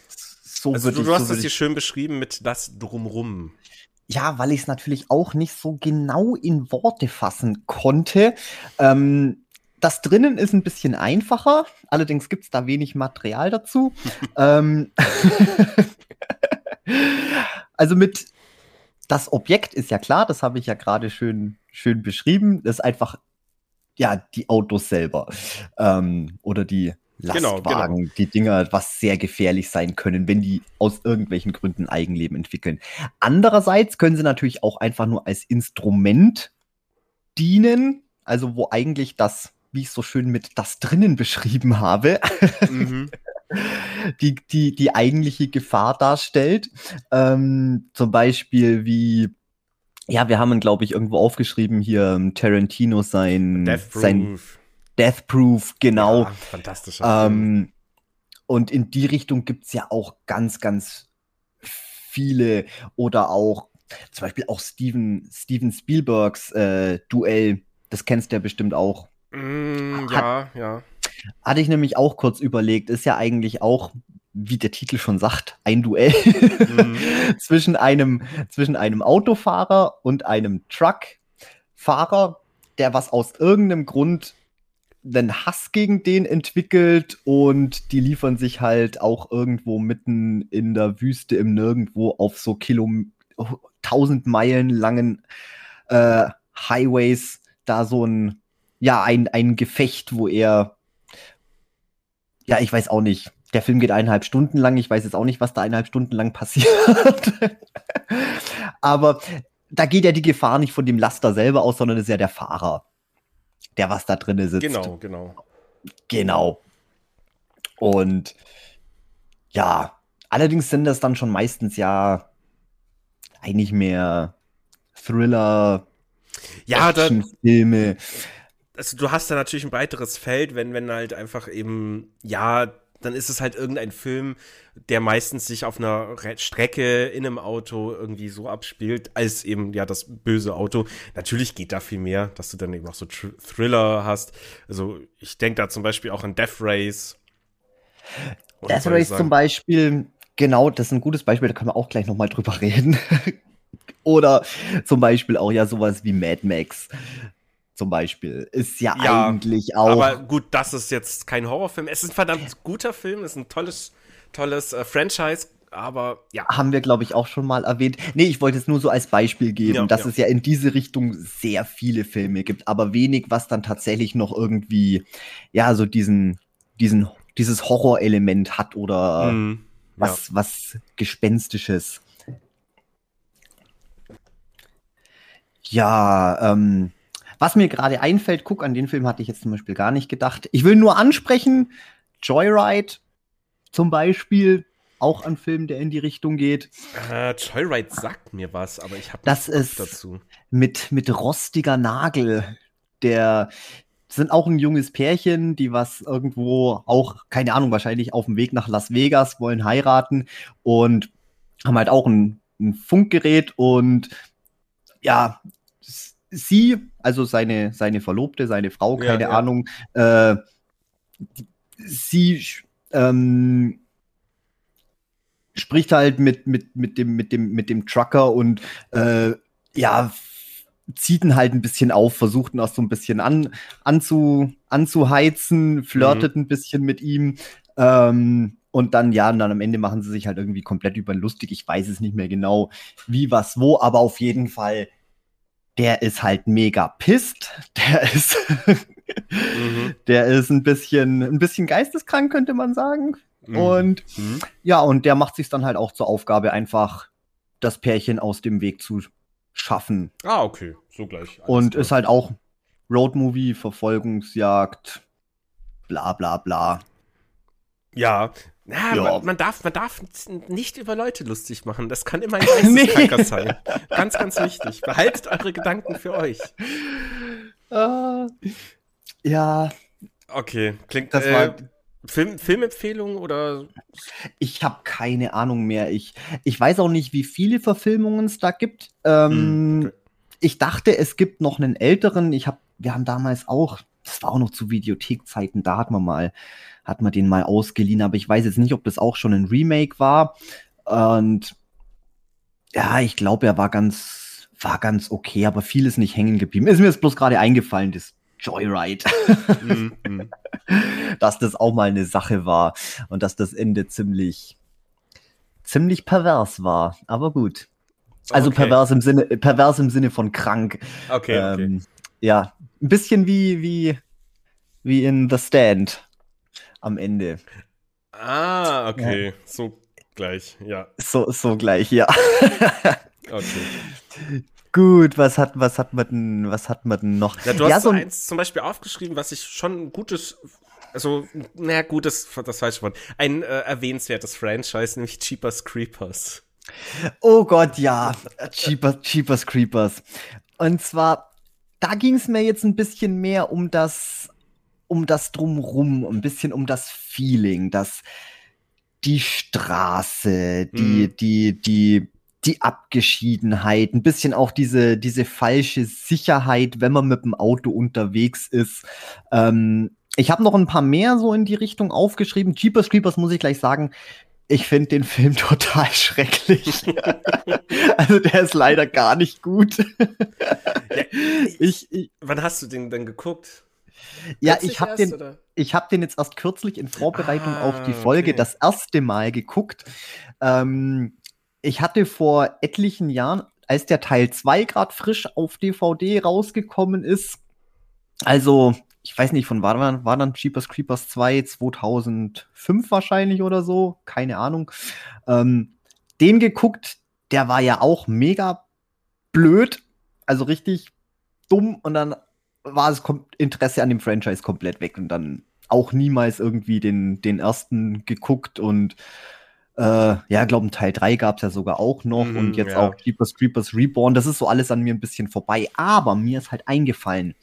So also du, hast so das hier schön beschrieben mit das drumrum. Ja, weil ich es natürlich auch nicht so genau in Worte fassen konnte. Ähm, das drinnen ist ein bisschen einfacher, allerdings gibt es da wenig Material dazu. ähm, also mit das Objekt ist ja klar, das habe ich ja gerade schön, schön beschrieben. Das ist einfach ja die Autos selber ähm, oder die Lastwagen, genau, genau. die Dinger, was sehr gefährlich sein können, wenn die aus irgendwelchen Gründen Eigenleben entwickeln. Andererseits können sie natürlich auch einfach nur als Instrument dienen, also wo eigentlich das, wie ich so schön mit das drinnen beschrieben habe, mhm. die, die, die eigentliche Gefahr darstellt. Ähm, zum Beispiel wie ja, wir haben, glaube ich, irgendwo aufgeschrieben hier ähm, Tarantino sein Death sein Death Proof, genau. Ja, fantastisch. Ähm, und in die Richtung gibt es ja auch ganz, ganz viele oder auch zum Beispiel auch Steven, Steven Spielbergs äh, Duell, das kennst du ja bestimmt auch. Mm, ja, ja. Hatte ich nämlich auch kurz überlegt, ist ja eigentlich auch, wie der Titel schon sagt, ein Duell mhm. zwischen, einem, zwischen einem Autofahrer und einem Truckfahrer, der was aus irgendeinem Grund einen Hass gegen den entwickelt und die liefern sich halt auch irgendwo mitten in der Wüste im Nirgendwo auf so Kilo tausend Meilen langen äh, Highways da so ein ja ein, ein Gefecht, wo er ja ich weiß auch nicht. Der Film geht eineinhalb Stunden lang. Ich weiß jetzt auch nicht, was da eineinhalb Stunden lang passiert. Aber da geht ja die Gefahr nicht von dem Laster selber aus, sondern ist ja der Fahrer der was da drin sitzt. Genau, genau. Genau. Und ja, allerdings sind das dann schon meistens ja eigentlich mehr Thriller, ja, Filme. Also du hast da natürlich ein breiteres Feld, wenn, wenn halt einfach eben, ja, dann ist es halt irgendein Film, der meistens sich auf einer Strecke in einem Auto irgendwie so abspielt, als eben ja das böse Auto. Natürlich geht da viel mehr, dass du dann eben auch so Tr Thriller hast. Also ich denke da zum Beispiel auch an Death Race. Death Race zum Beispiel, genau, das ist ein gutes Beispiel, da können wir auch gleich nochmal drüber reden. Oder zum Beispiel auch ja sowas wie Mad Max zum Beispiel. Ist ja, ja, eigentlich auch. Aber gut, das ist jetzt kein Horrorfilm. Es ist ein verdammt guter Film, es ist ein tolles, tolles äh, Franchise. Aber ja. Haben wir, glaube ich, auch schon mal erwähnt. Nee, ich wollte es nur so als Beispiel geben, ja, dass ja. es ja in diese Richtung sehr viele Filme gibt, aber wenig, was dann tatsächlich noch irgendwie, ja, so diesen, diesen, dieses Horrorelement hat oder mhm, was, was Gespenstisches. Ja, ähm, was mir gerade einfällt, guck, an den Film hatte ich jetzt zum Beispiel gar nicht gedacht. Ich will nur ansprechen, Joyride zum Beispiel, auch ein Film, der in die Richtung geht. Äh, Joyride sagt mir was, aber ich habe das ist dazu. Mit, mit rostiger Nagel. Der sind auch ein junges Pärchen, die was irgendwo auch, keine Ahnung, wahrscheinlich auf dem Weg nach Las Vegas wollen heiraten und haben halt auch ein, ein Funkgerät und ja, sie, also seine, seine Verlobte, seine Frau, keine ja, ja. Ahnung, äh, sie ähm, spricht halt mit, mit, mit, dem, mit, dem, mit dem Trucker und äh, ja, zieht ihn halt ein bisschen auf, versucht ihn auch so ein bisschen an, anzu, anzuheizen, flirtet mhm. ein bisschen mit ihm. Ähm, und dann, ja, und dann am Ende machen sie sich halt irgendwie komplett über lustig. Ich weiß es nicht mehr genau, wie, was, wo, aber auf jeden Fall der ist halt mega pisst. Der ist, mhm. der ist ein bisschen, ein bisschen geisteskrank, könnte man sagen. Mhm. Und mhm. ja, und der macht sich dann halt auch zur Aufgabe, einfach das Pärchen aus dem Weg zu schaffen. Ah, okay, so gleich. Und klar. ist halt auch Roadmovie, Verfolgungsjagd, bla bla bla. Ja, ja, ja. Man, man, darf, man darf nicht über Leute lustig machen. Das kann immer ein Geisteskranker nee. sein. Ganz, ganz wichtig. Behaltet eure Gedanken für euch. Uh, ja. Okay, klingt. Das äh, war Film, Filmempfehlung oder? Ich habe keine Ahnung mehr. Ich, ich weiß auch nicht, wie viele Verfilmungen es da gibt. Ähm, okay. Ich dachte, es gibt noch einen älteren. Ich hab, wir haben damals auch, das war auch noch zu Videothekzeiten, da hat man mal, hat man den mal ausgeliehen, aber ich weiß jetzt nicht, ob das auch schon ein Remake war. Und ja, ich glaube, er war ganz, war ganz okay, aber vieles nicht hängen geblieben. Ist mir jetzt bloß gerade eingefallen, das Joyride. mm, mm. Dass das auch mal eine Sache war und dass das Ende ziemlich, ziemlich pervers war. Aber gut. Also okay. pervers im Sinne, pervers im Sinne von krank. Okay, ähm, okay. Ja, ein bisschen wie, wie, wie in The Stand am Ende. Ah, okay. Ja. So gleich, ja. So, so gleich, ja. okay. Gut, was hat, was hat man denn, was hat man denn noch? Ja, du ja, hast so eins zum Beispiel aufgeschrieben, was ich schon ein gutes, also, naja, gutes, das falsche Wort, ein äh, erwähnenswertes Franchise, nämlich Cheapers Creepers. Oh Gott, ja, Cheapers, Cheapers Creepers. Und zwar, da ging es mir jetzt ein bisschen mehr um das, um das drumrum, ein bisschen um das Feeling, das, die Straße, die, mm. die, die, die Abgeschiedenheit, ein bisschen auch diese, diese falsche Sicherheit, wenn man mit dem Auto unterwegs ist. Ähm, ich habe noch ein paar mehr so in die Richtung aufgeschrieben. Jeepers Creepers muss ich gleich sagen, ich finde den Film total schrecklich. also der ist leider gar nicht gut. ja, ich, ich, wann hast du den denn geguckt? Ja, ich habe den, ich habe den jetzt erst kürzlich in Vorbereitung ah, auf die Folge okay. das erste Mal geguckt. Ähm, ich hatte vor etlichen Jahren, als der Teil 2 gerade frisch auf DVD rausgekommen ist, also ich weiß nicht, von wann war dann Jeepers Creepers 2, 2005 wahrscheinlich oder so, keine Ahnung. Ähm, den geguckt, der war ja auch mega blöd, also richtig dumm und dann war das Interesse an dem Franchise komplett weg und dann auch niemals irgendwie den, den ersten geguckt und äh, ja, glaube Teil 3 gab es ja sogar auch noch mm, und jetzt ja. auch Jeepers Creepers Reborn. Das ist so alles an mir ein bisschen vorbei. Aber mir ist halt eingefallen,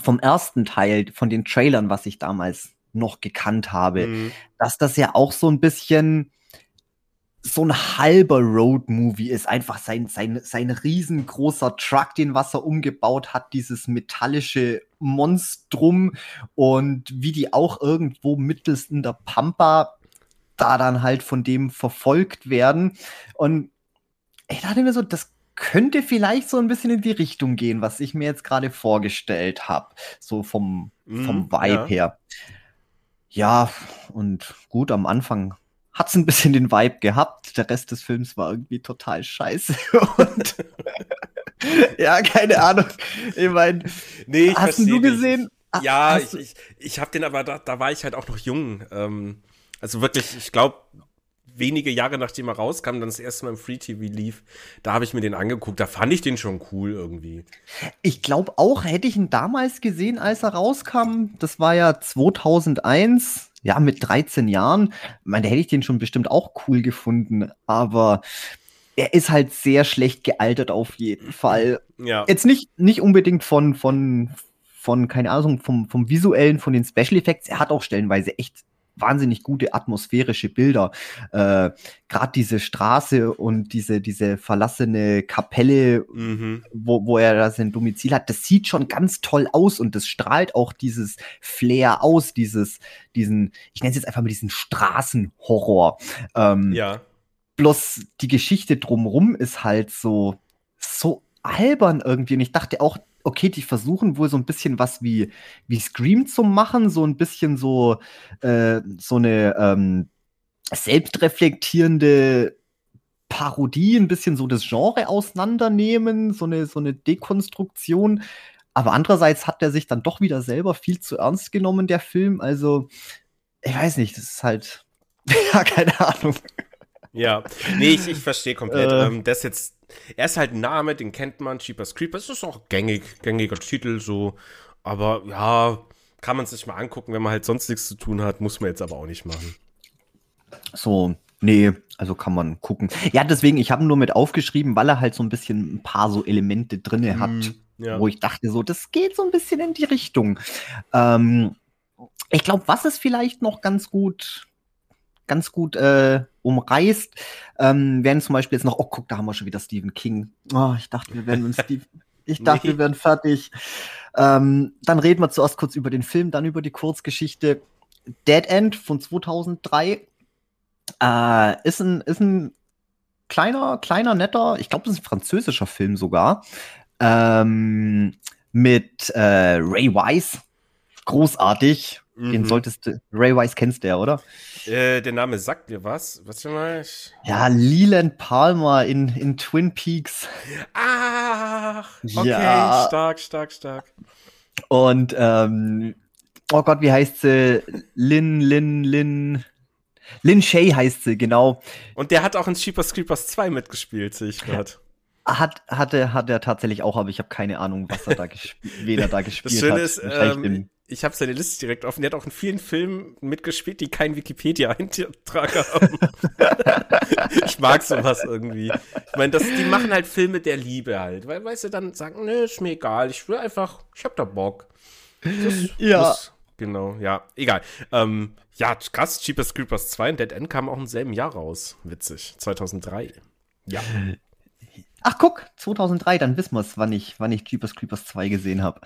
vom ersten Teil, von den Trailern, was ich damals noch gekannt habe, mm. dass das ja auch so ein bisschen so ein halber Road-Movie ist. Einfach sein, sein, sein riesengroßer Truck, den was er umgebaut hat, dieses metallische Monstrum und wie die auch irgendwo mittels in der Pampa da dann halt von dem verfolgt werden. Und ich dachte mir so, das könnte vielleicht so ein bisschen in die Richtung gehen, was ich mir jetzt gerade vorgestellt habe. So vom, vom mm, Vibe ja. her. Ja, und gut, am Anfang hat es ein bisschen den Vibe gehabt. Der Rest des Films war irgendwie total scheiße. Und ja, keine Ahnung. Ich meine, nee, hast du gesehen? Nicht. Ja, ich, ich, ich habe den aber, da, da war ich halt auch noch jung. Ähm, also wirklich, ich glaube, wenige Jahre nachdem er rauskam, dann das erste Mal im Free TV lief, da habe ich mir den angeguckt. Da fand ich den schon cool irgendwie. Ich glaube auch, hätte ich ihn damals gesehen, als er rauskam. Das war ja 2001, ja, mit 13 Jahren. Ich meine, da hätte ich den schon bestimmt auch cool gefunden. Aber er ist halt sehr schlecht gealtert auf jeden Fall. Ja. Jetzt nicht, nicht unbedingt von, von, von, keine Ahnung, vom, vom visuellen, von den Special Effects. Er hat auch stellenweise echt wahnsinnig gute atmosphärische Bilder. Äh, Gerade diese Straße und diese, diese verlassene Kapelle, mhm. wo, wo er da sein Domizil hat, das sieht schon ganz toll aus und das strahlt auch dieses Flair aus, dieses, diesen, ich nenne es jetzt einfach mal diesen Straßenhorror. Ähm, ja. Bloß die Geschichte drumrum ist halt so, so albern irgendwie. Und ich dachte auch, okay, die versuchen wohl so ein bisschen was wie, wie Scream zu machen, so ein bisschen so, äh, so eine ähm, selbstreflektierende Parodie, ein bisschen so das Genre auseinandernehmen, so eine, so eine Dekonstruktion. Aber andererseits hat er sich dann doch wieder selber viel zu ernst genommen, der Film. Also, ich weiß nicht, das ist halt, ja, keine Ahnung. Ja, nee, ich, ich verstehe komplett. Äh, ähm, das jetzt er ist halt ein Name, den kennt man, Cheapers Creepers, ist auch gängig, gängiger Titel so, aber ja, kann man sich mal angucken, wenn man halt sonst nichts zu tun hat, muss man jetzt aber auch nicht machen. So, nee, also kann man gucken. Ja, deswegen, ich habe nur mit aufgeschrieben, weil er halt so ein bisschen ein paar so Elemente drin hat, mm, ja. wo ich dachte, so, das geht so ein bisschen in die Richtung. Ähm, ich glaube, was es vielleicht noch ganz gut, ganz gut äh, umreißt, ähm, wären zum Beispiel jetzt noch, oh guck, da haben wir schon wieder Stephen King. Oh, ich dachte, wir wären mit Steve, ich dachte, nee. wir wären fertig. Ähm, dann reden wir zuerst kurz über den Film, dann über die Kurzgeschichte. Dead End von 2003 äh, ist ein, ist ein kleiner, kleiner, netter, ich glaube, das ist ein französischer Film sogar, ähm, mit äh, Ray Wise. Großartig. Mhm. Den solltest du, Ray Wise kennst du ja, oder? Äh, der Name sagt mir was. Was du mal? Ja, Leland Palmer in, in Twin Peaks. Ach, okay, ja. stark, stark, stark. Und, ähm, oh Gott, wie heißt sie? Lin, Lin, Lin. Lin Shay heißt sie, genau. Und der hat auch in Jeepers Creepers 2 mitgespielt, sehe ich gerade. Hat, hatte, hat er tatsächlich auch, aber ich habe keine Ahnung, was er da gespielt, wen er da gespielt das Schöne Ist, ähm, ich habe seine Liste direkt offen. Der hat auch in vielen Filmen mitgespielt, die keinen Wikipedia-Eintrag haben. ich mag sowas irgendwie. Ich meine, die machen halt Filme der Liebe halt. Weil, weißt du, dann sagen, nö, ist mir egal. Ich will einfach, ich hab da Bock. Das, ja. Das, genau, ja, egal. Ähm, ja, krass, Cheapest Creepers 2 und Dead End kamen auch im selben Jahr raus. Witzig, 2003. Ja. Ach, guck, 2003, dann wissen wir es, wann ich, wann ich Jeepers Creepers 2 gesehen habe.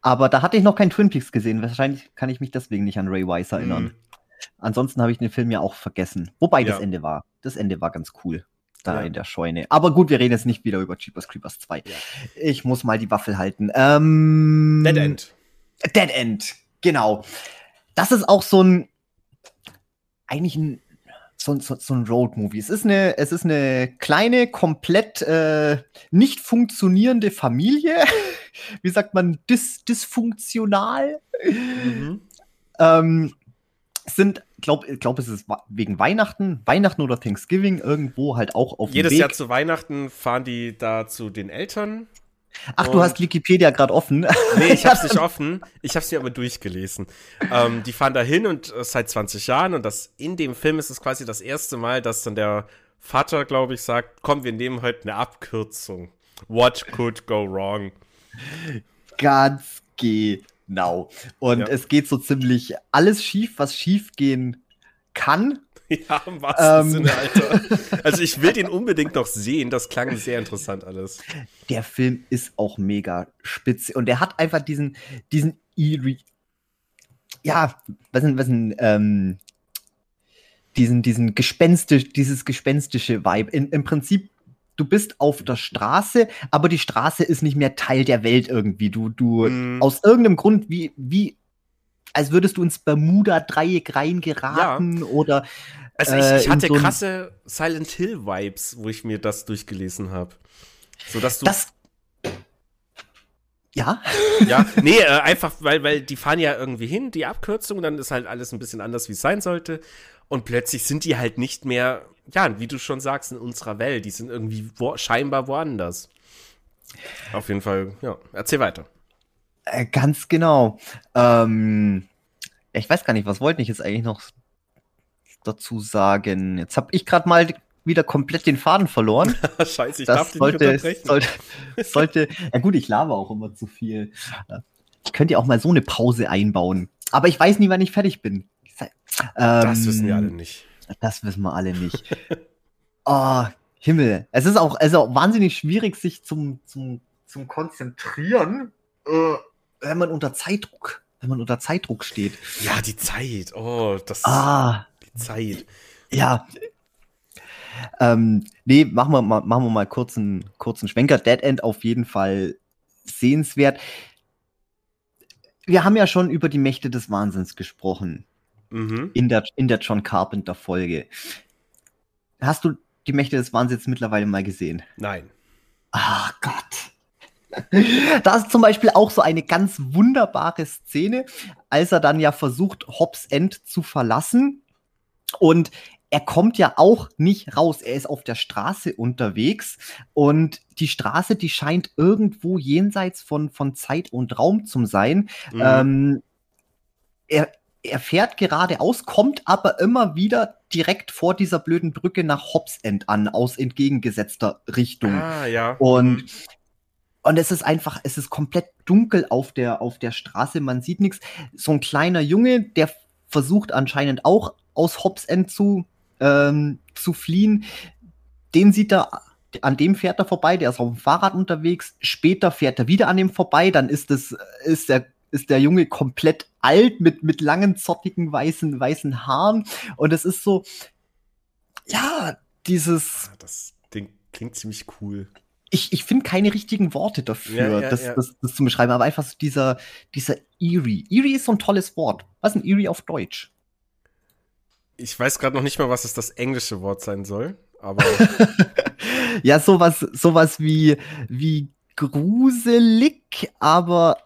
Aber da hatte ich noch kein Twin Peaks gesehen. Wahrscheinlich kann ich mich deswegen nicht an Ray Weiss erinnern. Mhm. Ansonsten habe ich den Film ja auch vergessen. Wobei ja. das Ende war. Das Ende war ganz cool. Da ja. in der Scheune. Aber gut, wir reden jetzt nicht wieder über Jeepers Creepers 2. Ja. Ich muss mal die Waffel halten. Ähm, Dead End. Dead End, genau. Das ist auch so ein, eigentlich ein so, so, so ein Road-Movie. Es ist eine, es ist eine kleine, komplett äh, nicht funktionierende Familie. Wie sagt man, dis, dysfunktional. Mhm. Ähm, sind, glaube glaub, es ist wegen Weihnachten, Weihnachten oder Thanksgiving irgendwo halt auch auf Jedes Jahr zu Weihnachten fahren die da zu den Eltern Ach, du hast Wikipedia gerade offen. Nee, ich hab's nicht offen. Ich hab's mir aber durchgelesen. Ähm, die fahren da hin und äh, seit 20 Jahren und das in dem Film ist es quasi das erste Mal, dass dann der Vater, glaube ich, sagt, komm, wir nehmen heute eine Abkürzung. What could go wrong? Ganz genau. Und ja. es geht so ziemlich alles schief, was schief gehen kann. Ja, im wahrsten ähm, Sinne, Alter. Also ich will den unbedingt noch sehen. Das klang sehr interessant alles. Der Film ist auch mega spitze und er hat einfach diesen, diesen eerie, ja, was sind, was sind, ähm, diesen, diesen gespenstisch, dieses gespenstische Vibe. In, Im Prinzip, du bist auf der Straße, aber die Straße ist nicht mehr Teil der Welt irgendwie. Du, du, mm. aus irgendeinem Grund, wie, wie als würdest du ins Bermuda-Dreieck reingeraten ja. oder. Also ich, ich äh, hatte so krasse Silent Hill-Vibes, wo ich mir das durchgelesen habe. So dass du. Das ja? Ja, nee, äh, einfach, weil, weil die fahren ja irgendwie hin, die Abkürzung, dann ist halt alles ein bisschen anders, wie es sein sollte. Und plötzlich sind die halt nicht mehr, ja, wie du schon sagst, in unserer Welt. Die sind irgendwie wo, scheinbar woanders. Auf jeden Fall, ja. Erzähl weiter. Äh, ganz genau. Ähm, ich weiß gar nicht, was wollte ich jetzt eigentlich noch dazu sagen? Jetzt habe ich gerade mal wieder komplett den Faden verloren. Scheiße, ich das darf sollte, nicht unterbrechen. Sollte, sollte, ja gut, ich laber auch immer zu viel. Ich könnte ja auch mal so eine Pause einbauen. Aber ich weiß nie, wann ich fertig bin. Ähm, das wissen wir alle nicht. Das wissen wir alle nicht. oh, Himmel. Es ist auch also wahnsinnig schwierig, sich zum, zum, zum Konzentrieren. Äh, wenn man unter Zeitdruck, wenn man unter Zeitdruck steht. Ja, die Zeit. Oh, das. Ah. Die Zeit. Ja. Ähm, nee, machen wir mal, machen wir mal kurzen, kurzen Schwenker. Dead End auf jeden Fall sehenswert. Wir haben ja schon über die Mächte des Wahnsinns gesprochen. Mhm. In, der, in der John Carpenter Folge. Hast du die Mächte des Wahnsinns mittlerweile mal gesehen? Nein. Ach Gott. Da ist zum Beispiel auch so eine ganz wunderbare Szene, als er dann ja versucht, Hobbs End zu verlassen. Und er kommt ja auch nicht raus. Er ist auf der Straße unterwegs und die Straße, die scheint irgendwo jenseits von, von Zeit und Raum zu sein. Mhm. Ähm, er, er fährt geradeaus, kommt aber immer wieder direkt vor dieser blöden Brücke nach Hobbs End an, aus entgegengesetzter Richtung. Ah, ja. Und mhm Und es ist einfach, es ist komplett dunkel auf der, auf der Straße, man sieht nichts. So ein kleiner Junge, der versucht anscheinend auch aus Hobbs End zu, ähm, zu fliehen. Den sieht er, an dem fährt er vorbei, der ist auf dem Fahrrad unterwegs. Später fährt er wieder an dem vorbei, dann ist es, ist der, ist der Junge komplett alt mit, mit langen, zottigen, weißen, weißen Haaren. Und es ist so, ja, dieses. Das Ding klingt ziemlich cool. Ich, ich finde keine richtigen Worte dafür, ja, ja, das, ja. Das, das zu beschreiben, aber einfach so dieser, dieser Eerie. Eerie ist so ein tolles Wort. Was ist ein Eerie auf Deutsch? Ich weiß gerade noch nicht mal, was es das englische Wort sein soll, aber. ja, sowas, sowas wie, wie gruselig, aber.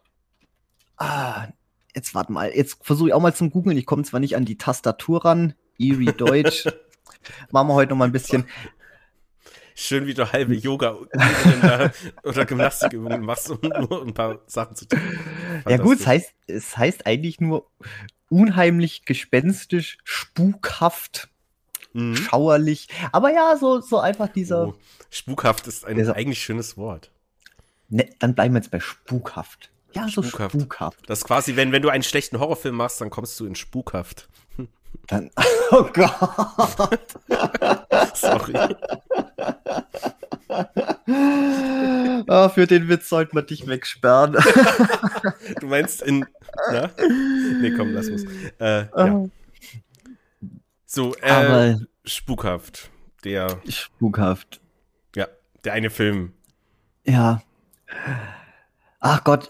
Ah, jetzt warte mal, jetzt versuche ich auch mal zum Googeln. Ich komme zwar nicht an die Tastatur ran. Eerie Deutsch. Machen wir heute noch mal ein bisschen. Schön, wie du halbe Yoga oder Gymnastikübungen machst, um nur ein paar Sachen zu tun. Ja gut, es heißt, es heißt eigentlich nur unheimlich gespenstisch, spukhaft, mhm. schauerlich. Aber ja, so, so einfach dieser. Oh, spukhaft ist ein dieser, eigentlich schönes Wort. Ne, dann bleiben wir jetzt bei spukhaft. Ja, so spukhaft. spukhaft. Das ist quasi, wenn, wenn du einen schlechten Horrorfilm machst, dann kommst du in spukhaft. Dann, oh Gott. Sorry. oh, für den Witz sollte man dich wegsperren. du meinst in. Na? Nee, komm, lass uns. Äh, ja. Oh. So, äh, Aber spukhaft. Der. Spukhaft. Ja, der eine Film. Ja. Ach Gott,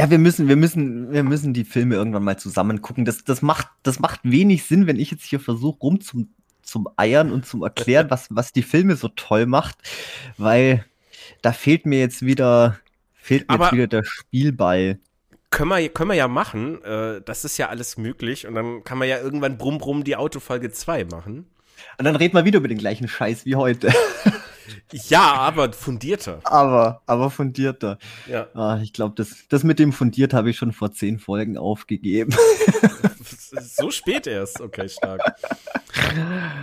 ja, wir müssen, wir müssen, wir müssen die Filme irgendwann mal zusammen gucken. Das, das macht, das macht wenig Sinn, wenn ich jetzt hier versuche, rum zum, zum Eiern und zum Erklären, was, was die Filme so toll macht, weil da fehlt mir jetzt wieder, fehlt mir jetzt wieder der Spielball. Können wir, können wir ja machen. Äh, das ist ja alles möglich. Und dann kann man ja irgendwann Brumm Brumm die Autofolge 2 machen. Und dann reden wir wieder über den gleichen Scheiß wie heute. Ja, aber fundierter. Aber, aber fundierter. Ja. Ah, ich glaube, das, das mit dem fundiert habe ich schon vor zehn Folgen aufgegeben. so spät erst. Okay, stark.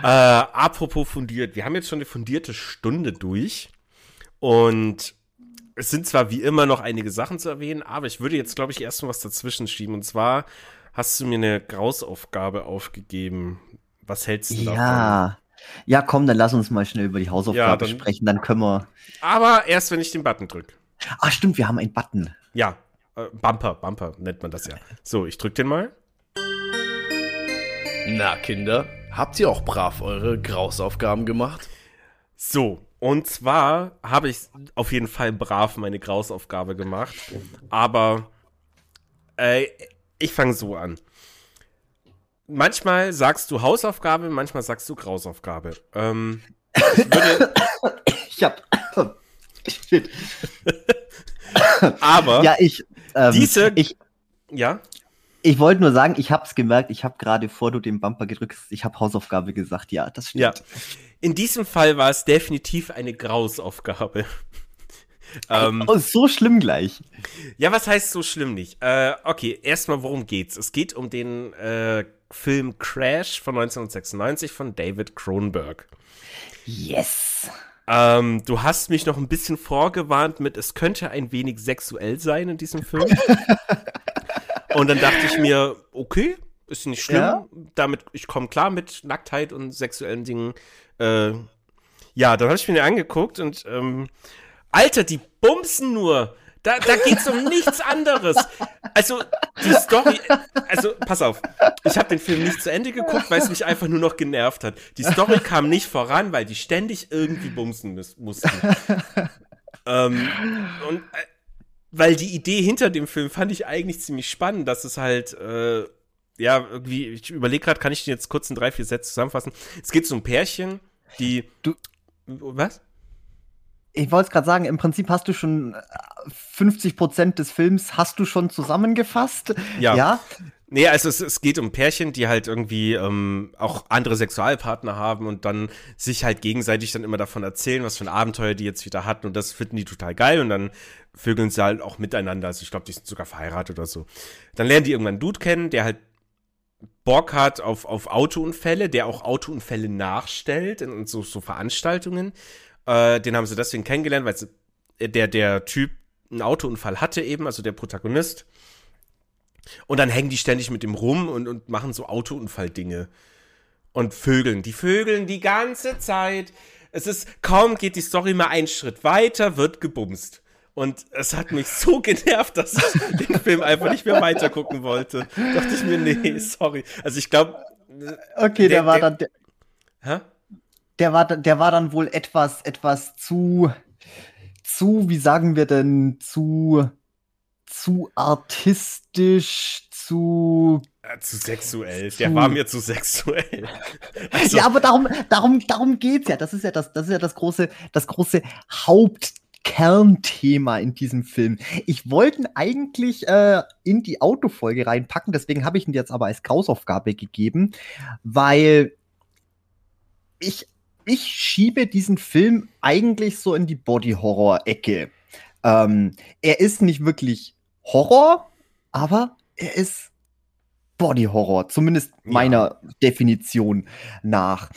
äh, apropos fundiert. Wir haben jetzt schon eine fundierte Stunde durch. Und es sind zwar wie immer noch einige Sachen zu erwähnen, aber ich würde jetzt, glaube ich, erst mal was dazwischen schieben. Und zwar hast du mir eine Grausaufgabe aufgegeben. Was hältst du davon? Ja, ja, komm, dann lass uns mal schnell über die Hausaufgabe ja, dann, sprechen, dann können wir. Aber erst, wenn ich den Button drücke. Ah, stimmt, wir haben einen Button. Ja, äh, Bumper, Bumper nennt man das ja. So, ich drück den mal. Na, Kinder, habt ihr auch brav eure Grausaufgaben gemacht? So, und zwar habe ich auf jeden Fall brav meine Grausaufgabe gemacht. Aber äh, ich fange so an manchmal sagst du Hausaufgabe, manchmal sagst du Grausaufgabe. Ähm, ich, würde ich hab. Aber. Ja, ich. Ähm, diese. Ich, ja. Ich wollte nur sagen, ich hab's gemerkt, ich habe gerade, vor du den Bumper gedrückt ich habe Hausaufgabe gesagt. Ja, das stimmt. Ja. In diesem Fall war es definitiv eine Grausaufgabe. ähm, oh, so schlimm gleich. Ja, was heißt so schlimm nicht? Äh, okay, erstmal, worum geht's? Es geht um den äh, Film Crash von 1996 von David Cronenberg. Yes. Ähm, du hast mich noch ein bisschen vorgewarnt mit, es könnte ein wenig sexuell sein in diesem Film. und dann dachte ich mir, okay, ist nicht schlimm. Ja? Damit, ich komme klar mit Nacktheit und sexuellen Dingen. Äh, ja, dann habe ich mir den angeguckt und ähm, Alter, die bumsen nur. Da, da geht es um nichts anderes. Also, die Story, also, pass auf. Ich habe den Film nicht zu Ende geguckt, weil es mich einfach nur noch genervt hat. Die Story kam nicht voran, weil die ständig irgendwie bumsen mussten. ähm, und, äh, weil die Idee hinter dem Film fand ich eigentlich ziemlich spannend, dass es halt, äh, ja, irgendwie, ich überlege gerade, kann ich den jetzt kurz in drei, vier Sätze zusammenfassen? Es geht so um Pärchen, die. Du. Was? Ich wollte es gerade sagen, im Prinzip hast du schon 50 äh, Prozent des Films hast du schon zusammengefasst. Ja. ja? Nee, also es, es geht um Pärchen, die halt irgendwie ähm, auch andere Sexualpartner haben und dann sich halt gegenseitig dann immer davon erzählen, was für ein Abenteuer die jetzt wieder hatten und das finden die total geil und dann vögeln sie halt auch miteinander. Also ich glaube, die sind sogar verheiratet oder so. Dann lernen die irgendwann einen Dude kennen, der halt Bock hat auf, auf Autounfälle, der auch Autounfälle nachstellt in so, so Veranstaltungen. Äh, den haben sie deswegen kennengelernt, weil sie der, der Typ einen Autounfall hatte eben, also der Protagonist. Und dann hängen die ständig mit ihm rum und, und machen so Autounfall-Dinge. Und vögeln. Die vögeln die ganze Zeit. Es ist, kaum geht die Story mal einen Schritt weiter, wird gebumst. Und es hat mich so genervt, dass ich den Film einfach nicht mehr weitergucken wollte. Da dachte ich mir, nee, sorry. Also ich glaube. Okay, der, der war dann. Der, hä? Der war, der war dann wohl etwas, etwas zu, zu, wie sagen wir denn, zu, zu artistisch, zu ja, zu sexuell. Der war mir zu sexuell. Also, ja, aber darum, darum, darum geht's ja. Das ist ja das, das ist ja das große, das große Hauptkernthema in diesem Film. Ich wollte ihn eigentlich äh, in die Autofolge reinpacken, deswegen habe ich ihn jetzt aber als Hausaufgabe gegeben, weil ich, ich schiebe diesen Film eigentlich so in die Body-Horror-Ecke. Ähm, er ist nicht wirklich Horror, aber er ist Body Horror, zumindest meiner ja. Definition nach.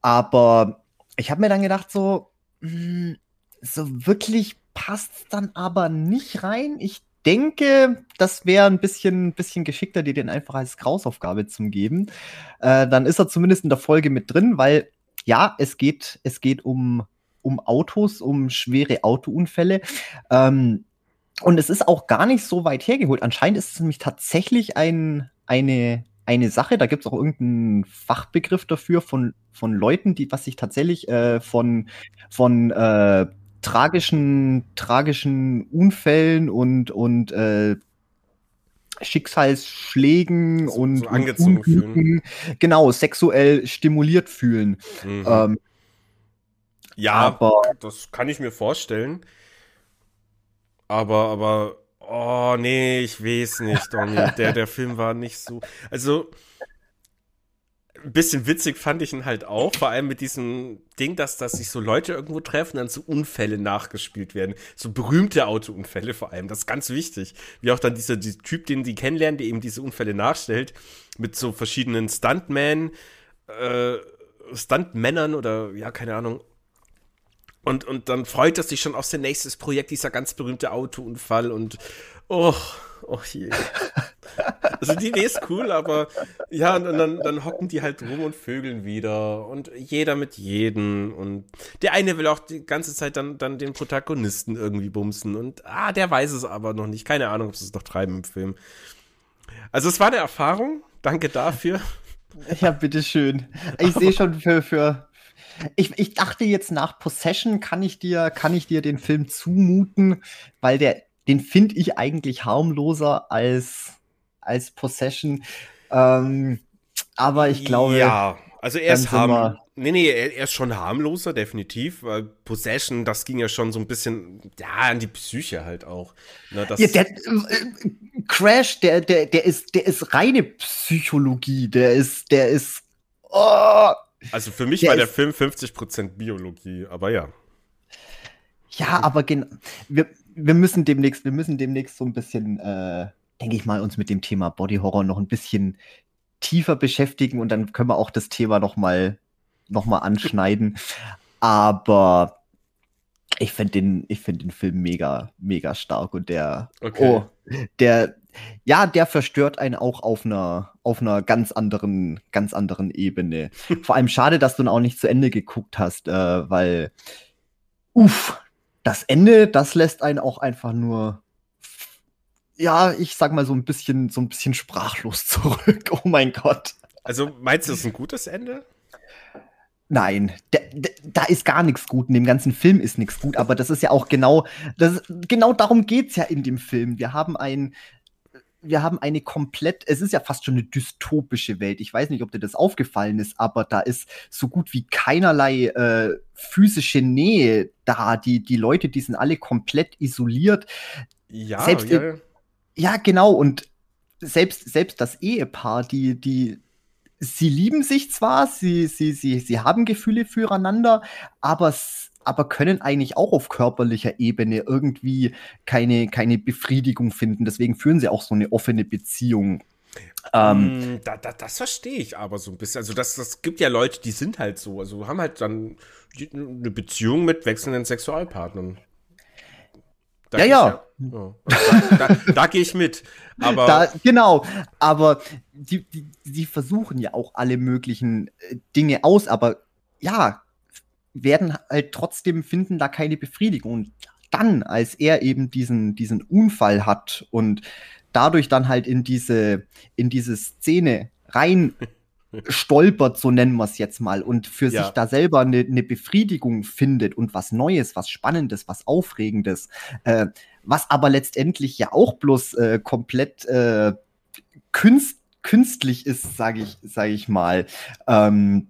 Aber ich habe mir dann gedacht, so, mh, hm, so wirklich passt dann aber nicht rein. Ich denke, das wäre ein bisschen, bisschen geschickter, dir den einfach als Krausaufgabe zu geben. Äh, dann ist er zumindest in der Folge mit drin, weil ja, es geht, es geht um, um Autos, um schwere Autounfälle. Ähm, und es ist auch gar nicht so weit hergeholt. Anscheinend ist es nämlich tatsächlich ein, eine, eine Sache, da gibt es auch irgendeinen Fachbegriff dafür von, von Leuten, die, was sich tatsächlich äh, von, von äh, tragischen, tragischen Unfällen und, und äh, Schicksalsschlägen so, und, so angezogen und fühlen. genau, sexuell stimuliert fühlen. Mhm. Ähm, ja, aber das kann ich mir vorstellen. Aber, aber Oh, nee, ich weiß nicht, Donny. Der, der Film war nicht so. Also, ein bisschen witzig fand ich ihn halt auch, vor allem mit diesem Ding, dass, dass sich so Leute irgendwo treffen, dann so Unfälle nachgespielt werden. So berühmte Autounfälle vor allem. Das ist ganz wichtig. Wie auch dann dieser, dieser Typ, den die kennenlernen, der eben diese Unfälle nachstellt, mit so verschiedenen Stuntmen, äh, Stuntmännern oder ja, keine Ahnung, und, und dann freut er sich schon auf sein nächstes Projekt, dieser ganz berühmte Autounfall und oh, oh je. Also die Idee ist cool, aber ja, und dann, dann hocken die halt rum und vögeln wieder und jeder mit jedem und der eine will auch die ganze Zeit dann, dann den Protagonisten irgendwie bumsen und ah, der weiß es aber noch nicht. Keine Ahnung, ob sie es noch treiben im Film. Also es war eine Erfahrung. Danke dafür. Ja, bitteschön. Ich sehe schon für, für, ich, ich dachte jetzt nach Possession kann ich dir, kann ich dir den Film zumuten, weil der, den finde ich eigentlich harmloser als, als Possession. Ähm, aber ich glaube. Ja, also er ist harmlos. Nee, nee, er, ist schon harmloser, definitiv, weil Possession, das ging ja schon so ein bisschen, ja, an die Psyche halt auch. Ne, ja, der, äh, Crash, der, der, der ist, der ist reine Psychologie, der ist, der ist, oh, also für mich der war der Film 50% Biologie, aber ja. Ja, aber genau. Wir, wir müssen demnächst, wir müssen demnächst so ein bisschen, äh, denke ich mal, uns mit dem Thema Body Horror noch ein bisschen tiefer beschäftigen und dann können wir auch das Thema noch mal, noch mal anschneiden. aber ich finde den, ich finde den Film mega, mega stark und der, okay. oh, der, ja, der verstört einen auch auf einer, auf einer ganz anderen, ganz anderen Ebene. Vor allem schade, dass du ihn auch nicht zu Ende geguckt hast, äh, weil, uff, das Ende, das lässt einen auch einfach nur, ja, ich sag mal so ein bisschen, so ein bisschen sprachlos zurück. Oh mein Gott. Also meinst du, es ist ein gutes Ende? Nein, da, da ist gar nichts gut. In dem ganzen Film ist nichts gut, aber das ist ja auch genau, das, genau darum geht's ja in dem Film. Wir haben ein, wir haben eine komplett, es ist ja fast schon eine dystopische Welt. Ich weiß nicht, ob dir das aufgefallen ist, aber da ist so gut wie keinerlei äh, physische Nähe da. Die, die Leute, die sind alle komplett isoliert. Ja, selbst ja, ja. Ja, genau. Und selbst, selbst das Ehepaar, die, die, sie lieben sich zwar, sie, sie, sie, sie haben Gefühle füreinander, aber aber können eigentlich auch auf körperlicher Ebene irgendwie keine, keine Befriedigung finden. Deswegen führen sie auch so eine offene Beziehung. Ähm, mm, da, da, das verstehe ich aber so ein bisschen. Also, das, das gibt ja Leute, die sind halt so. Also, haben halt dann eine Beziehung mit wechselnden Sexualpartnern. Da ja, ja. ja. Da, da, da gehe ich mit. Aber da, genau, aber die, die, die versuchen ja auch alle möglichen äh, Dinge aus, aber ja, werden halt trotzdem finden da keine Befriedigung. Und dann, als er eben diesen, diesen Unfall hat und dadurch dann halt in diese, in diese Szene rein stolpert, so nennen wir es jetzt mal, und für ja. sich da selber eine, eine Befriedigung findet und was Neues, was Spannendes, was Aufregendes, äh, was aber letztendlich ja auch bloß äh, komplett äh, künst, künstlich ist, sage ich, sag ich mal. Ähm,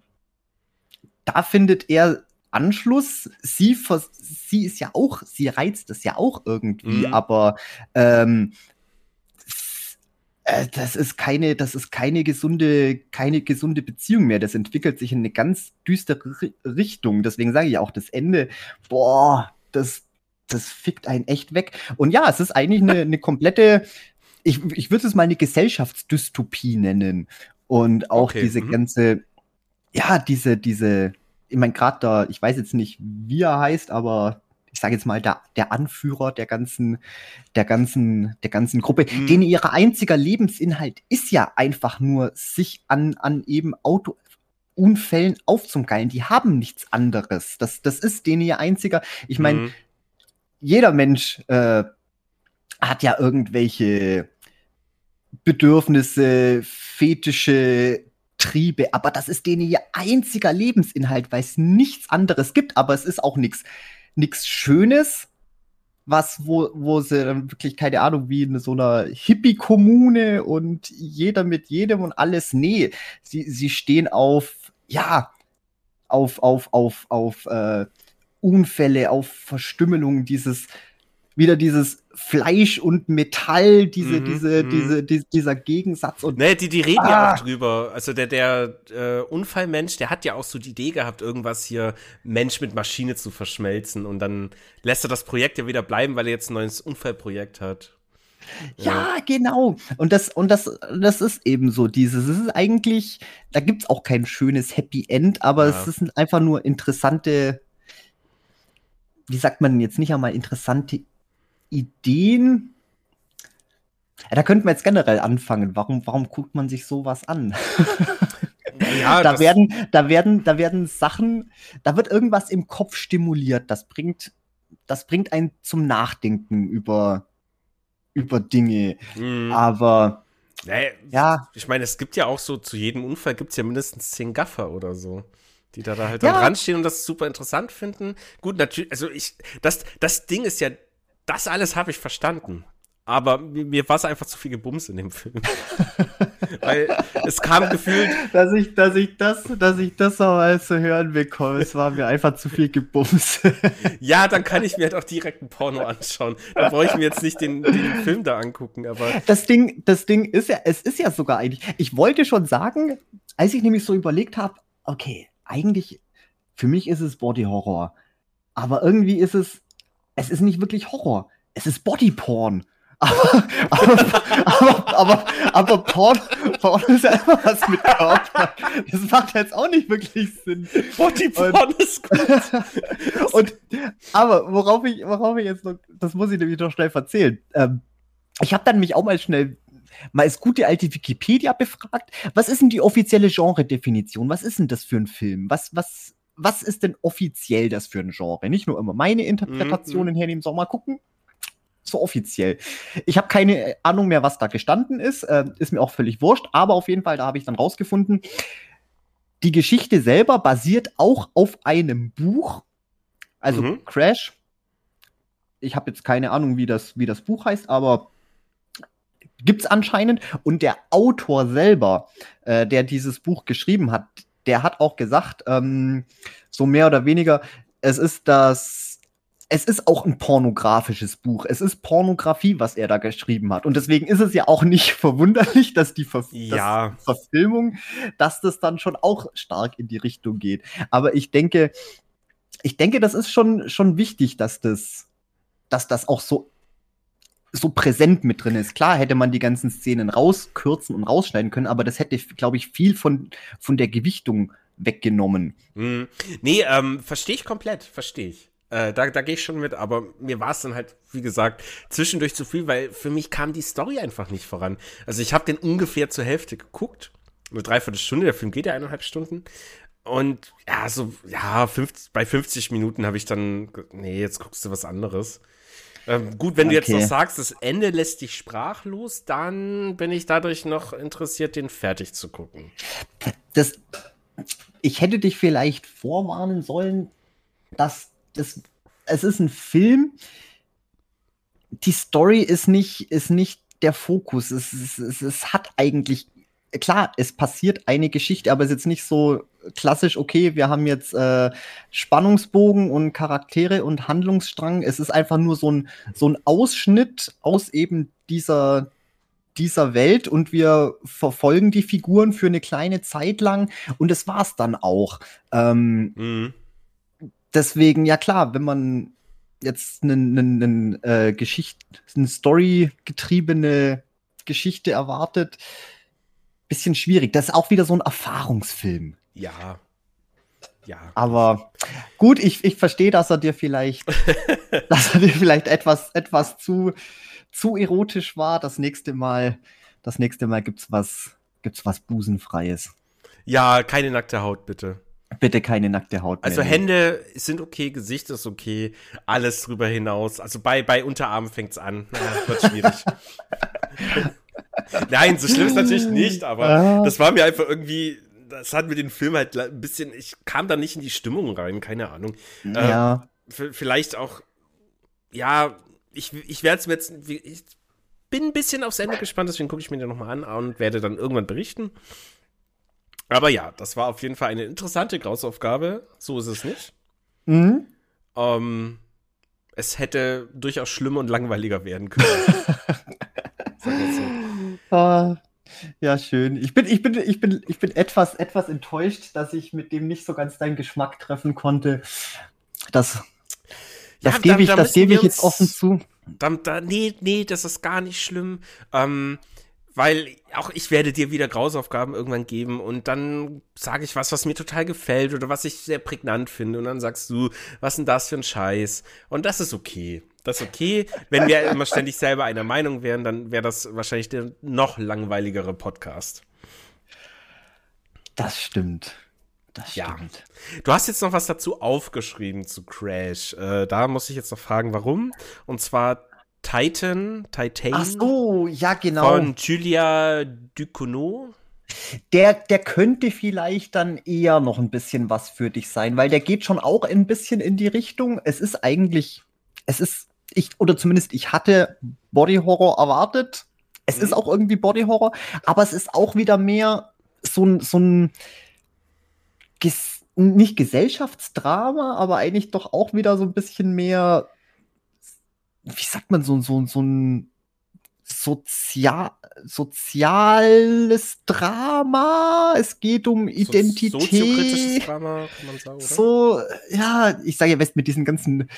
da findet er Anschluss. Sie, sie ist ja auch, sie reizt es ja auch irgendwie, mhm. aber ähm, äh, das ist keine, das ist keine gesunde, keine gesunde Beziehung mehr. Das entwickelt sich in eine ganz düstere Richtung. Deswegen sage ich auch, das Ende, boah, das, das fickt einen echt weg. Und ja, es ist eigentlich eine, eine komplette, ich, ich würde es mal eine Gesellschaftsdystopie nennen. Und auch okay, diese mhm. ganze, ja, diese, diese, ich meine, gerade da, ich weiß jetzt nicht, wie er heißt, aber ich sage jetzt mal, der, der Anführer der ganzen, der ganzen, der ganzen Gruppe, mhm. denen ihre einziger Lebensinhalt ist ja einfach nur, sich an, an eben Autounfällen aufzugeilen. Die haben nichts anderes. Das, das ist denen ihr einziger. Ich meine, mhm. jeder Mensch äh, hat ja irgendwelche Bedürfnisse, Fetische, Triebe, aber das ist denen ihr einziger Lebensinhalt, weil es nichts anderes gibt, aber es ist auch nichts nichts Schönes, was, wo, wo sie dann wirklich, keine Ahnung, wie in so einer Hippie-Kommune und jeder mit jedem und alles. Nee, sie, sie stehen auf, ja, auf, auf, auf, auf äh, Unfälle, auf Verstümmelung, dieses, wieder dieses Fleisch und Metall, diese, mhm, diese, mhm. diese, die, dieser Gegensatz und. Ne, die, die reden ah. ja auch drüber. Also der, der äh, Unfallmensch, der hat ja auch so die Idee gehabt, irgendwas hier Mensch mit Maschine zu verschmelzen und dann lässt er das Projekt ja wieder bleiben, weil er jetzt ein neues Unfallprojekt hat. Ja, ja, genau. Und das, und das, das ist eben so dieses. Es ist eigentlich, da gibt es auch kein schönes Happy End, aber ja. es sind einfach nur interessante, wie sagt man jetzt nicht einmal interessante Ideen. Ja, da könnten wir jetzt generell anfangen. Warum, warum guckt man sich sowas an? Ja, da werden, da werden, da werden Sachen, da wird irgendwas im Kopf stimuliert. Das bringt, das bringt einen zum Nachdenken über, über Dinge. Mhm. Aber nee, ja. Ich meine, es gibt ja auch so, zu jedem Unfall gibt es ja mindestens zehn Gaffer oder so die da, da halt ja. dran stehen und das super interessant finden. Gut, natürlich, also ich, das, das Ding ist ja das alles habe ich verstanden. Aber mir, mir war es einfach zu viel Gebums in dem Film. Weil es kam gefühlt. Dass ich, dass ich das, dass ich das auch mal zu hören bekomme. Es war mir einfach zu viel Gebums. ja, dann kann ich mir halt auch direkt ein Porno anschauen. Da brauche ich mir jetzt nicht den, den Film da angucken, aber. Das Ding, das Ding ist ja, es ist ja sogar eigentlich. Ich wollte schon sagen, als ich nämlich so überlegt habe, okay, eigentlich, für mich ist es Body Horror. Aber irgendwie ist es es ist nicht wirklich Horror. Es ist Bodyporn. Aber, aber, aber, aber, Porn, Porn ist ja immer was mit Körper. Das macht jetzt auch nicht wirklich Sinn. Bodyporn ist gut. und, aber worauf ich, worauf ich jetzt noch, das muss ich nämlich noch schnell erzählen. Ähm, ich habe dann mich auch mal schnell mal ist gute alte Wikipedia befragt. Was ist denn die offizielle Genre-Definition? Was ist denn das für ein Film? Was, was, was ist denn offiziell das für ein Genre? Nicht nur immer meine Interpretationen mhm. hernehmen, sondern mal gucken, so offiziell. Ich habe keine Ahnung mehr, was da gestanden ist. Äh, ist mir auch völlig wurscht. Aber auf jeden Fall, da habe ich dann rausgefunden, die Geschichte selber basiert auch auf einem Buch. Also mhm. Crash. Ich habe jetzt keine Ahnung, wie das, wie das Buch heißt, aber gibt's anscheinend. Und der Autor selber, äh, der dieses Buch geschrieben hat, der hat auch gesagt, ähm, so mehr oder weniger, es ist das, es ist auch ein pornografisches Buch. Es ist Pornografie, was er da geschrieben hat. Und deswegen ist es ja auch nicht verwunderlich, dass die Ver ja. das Verfilmung, dass das dann schon auch stark in die Richtung geht. Aber ich denke, ich denke, das ist schon, schon wichtig, dass das, dass das auch so so präsent mit drin ist. Klar hätte man die ganzen Szenen rauskürzen und rausschneiden können, aber das hätte, glaube ich, viel von, von der Gewichtung weggenommen. Hm. Nee, ähm, verstehe ich komplett, verstehe ich. Äh, da da gehe ich schon mit, aber mir war es dann halt, wie gesagt, zwischendurch zu viel, weil für mich kam die Story einfach nicht voran. Also ich habe den ungefähr zur Hälfte geguckt, eine Dreiviertelstunde, der Film geht ja eineinhalb Stunden. Und ja, so, ja, 50, bei 50 Minuten habe ich dann, nee, jetzt guckst du was anderes. Ähm, gut, wenn okay. du jetzt noch sagst, das Ende lässt dich sprachlos, dann bin ich dadurch noch interessiert, den fertig zu gucken. Das, ich hätte dich vielleicht vorwarnen sollen, dass das, es ist ein Film. Die Story ist nicht, ist nicht der Fokus. Es, es, es, es hat eigentlich, klar, es passiert eine Geschichte, aber es ist jetzt nicht so klassisch, okay, wir haben jetzt äh, Spannungsbogen und Charaktere und Handlungsstrang. Es ist einfach nur so ein, so ein Ausschnitt aus eben dieser, dieser Welt und wir verfolgen die Figuren für eine kleine Zeit lang und das war's dann auch. Ähm, mhm. Deswegen, ja klar, wenn man jetzt eine, äh, Geschichte, eine Story-getriebene Geschichte erwartet, bisschen schwierig. Das ist auch wieder so ein Erfahrungsfilm. Ja. Ja. Aber gut, ich, ich verstehe, dass er dir vielleicht, dass er dir vielleicht etwas, etwas zu, zu erotisch war. Das nächste Mal, das nächste Mal gibt's was, gibt's was Busenfreies. Ja, keine nackte Haut, bitte. Bitte keine nackte Haut. Mehr. Also Hände sind okay, Gesicht ist okay, alles drüber hinaus. Also bei, bei Unterarmen fängt's an. Ja, wird schwierig. Nein, so schlimm ist natürlich nicht, aber das war mir einfach irgendwie, das hat mir den Film halt ein bisschen, ich kam da nicht in die Stimmung rein, keine Ahnung. Ja. Äh, vielleicht auch, ja, ich, ich werde es mir jetzt, ich bin ein bisschen aufs Ende gespannt, deswegen gucke ich mir den nochmal an und werde dann irgendwann berichten. Aber ja, das war auf jeden Fall eine interessante Grausaufgabe. So ist es nicht. Mhm. Ähm, es hätte durchaus schlimmer und langweiliger werden können. so. Ah, ja, schön. Ich bin, ich bin, ich bin, ich bin etwas, etwas enttäuscht, dass ich mit dem nicht so ganz deinen Geschmack treffen konnte. Das, das ja, gebe ich, da das gebe ich jetzt offen zu. Da, da, nee, nee, das ist gar nicht schlimm. Ähm, weil auch ich werde dir wieder Grausaufgaben irgendwann geben und dann sage ich was, was mir total gefällt oder was ich sehr prägnant finde und dann sagst du, was denn das für ein Scheiß und das ist okay. Das ist okay. Wenn wir immer ständig selber einer Meinung wären, dann wäre das wahrscheinlich der noch langweiligere Podcast. Das stimmt. Das ja. stimmt. Du hast jetzt noch was dazu aufgeschrieben zu Crash. Äh, da muss ich jetzt noch fragen, warum. Und zwar Titan, Titan. Ach so, ja, genau. Von Julia Ducournau. Der, der könnte vielleicht dann eher noch ein bisschen was für dich sein, weil der geht schon auch ein bisschen in die Richtung. Es ist eigentlich, es ist, ich, oder zumindest ich hatte Body Horror erwartet. Es mhm. ist auch irgendwie Body Horror, aber es ist auch wieder mehr so ein, so ein, nicht Gesellschaftsdrama, aber eigentlich doch auch wieder so ein bisschen mehr wie sagt man, so, so, so ein Sozial, soziales Drama. Es geht um Identität. So, soziokritisches Drama, kann man sagen, oder? So, ja, ich sage ja West mit diesen ganzen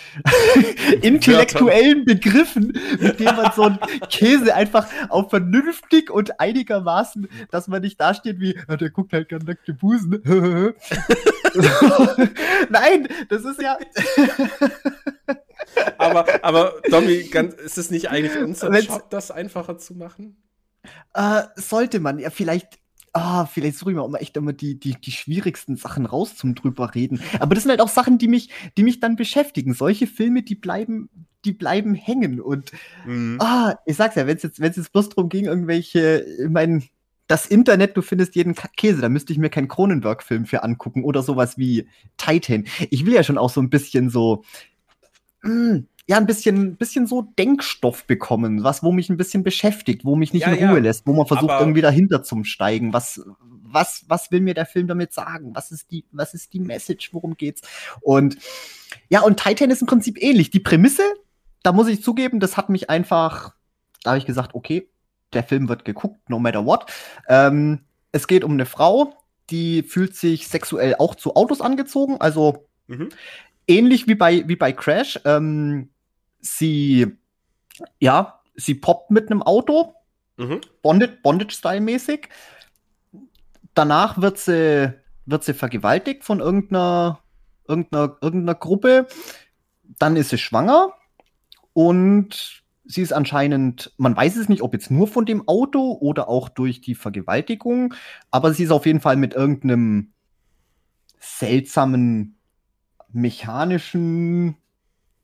intellektuellen Begriffen, mit denen man so einen Käse einfach auf vernünftig und einigermaßen, dass man nicht dasteht wie, ja, der guckt halt gerne nackte Busen. Nein, das ist ja aber, aber Domi, ganz, ist es nicht eigentlich unser Wenn's, Job, das einfacher zu machen? Äh, sollte man. Ja, vielleicht ah, vielleicht suche ich mir auch mal echt immer die, die, die schwierigsten Sachen raus zum drüber reden. Aber das sind halt auch Sachen, die mich, die mich dann beschäftigen. Solche Filme, die bleiben, die bleiben hängen. Und mhm. ah, ich sag's ja, wenn es jetzt, wenn's jetzt bloß darum ging, irgendwelche, ich meine, das Internet, du findest jeden Käse, da müsste ich mir keinen Cronenberg-Film für angucken oder sowas wie Titan. Ich will ja schon auch so ein bisschen so mh, ja, ein bisschen, bisschen so Denkstoff bekommen, was, wo mich ein bisschen beschäftigt, wo mich nicht ja, in Ruhe ja. lässt, wo man versucht, Aber irgendwie dahinter zu steigen. Was, was, was will mir der Film damit sagen? Was ist die, was ist die Message? Worum geht's? Und ja, und Titan ist im Prinzip ähnlich. Die Prämisse, da muss ich zugeben, das hat mich einfach, da habe ich gesagt, okay, der Film wird geguckt, no matter what. Ähm, es geht um eine Frau, die fühlt sich sexuell auch zu Autos angezogen, also mhm ähnlich wie bei, wie bei Crash. Ähm, sie, ja, sie poppt mit einem Auto, mhm. Bondage, Bondage-Style-mäßig. Danach wird sie, wird sie vergewaltigt von irgendeiner, irgendeiner, irgendeiner Gruppe. dann ist sie schwanger und sie ist anscheinend, man weiß es nicht, ob jetzt nur von dem Auto oder auch durch die Vergewaltigung, aber sie ist auf jeden Fall mit irgendeinem seltsamen mechanischen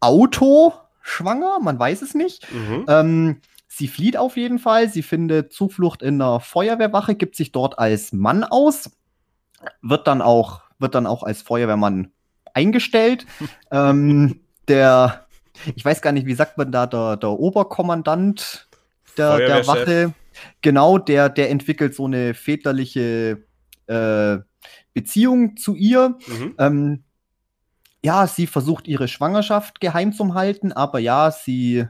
Auto schwanger, man weiß es nicht. Mhm. Ähm, sie flieht auf jeden Fall, sie findet Zuflucht in einer Feuerwehrwache, gibt sich dort als Mann aus, wird dann auch, wird dann auch als Feuerwehrmann eingestellt. ähm, der, ich weiß gar nicht, wie sagt man da, der, der Oberkommandant der, der Wache, genau, der, der entwickelt so eine väterliche äh, Beziehung zu ihr. Mhm. Ähm, ja, sie versucht ihre Schwangerschaft geheim zu halten, aber ja, sie,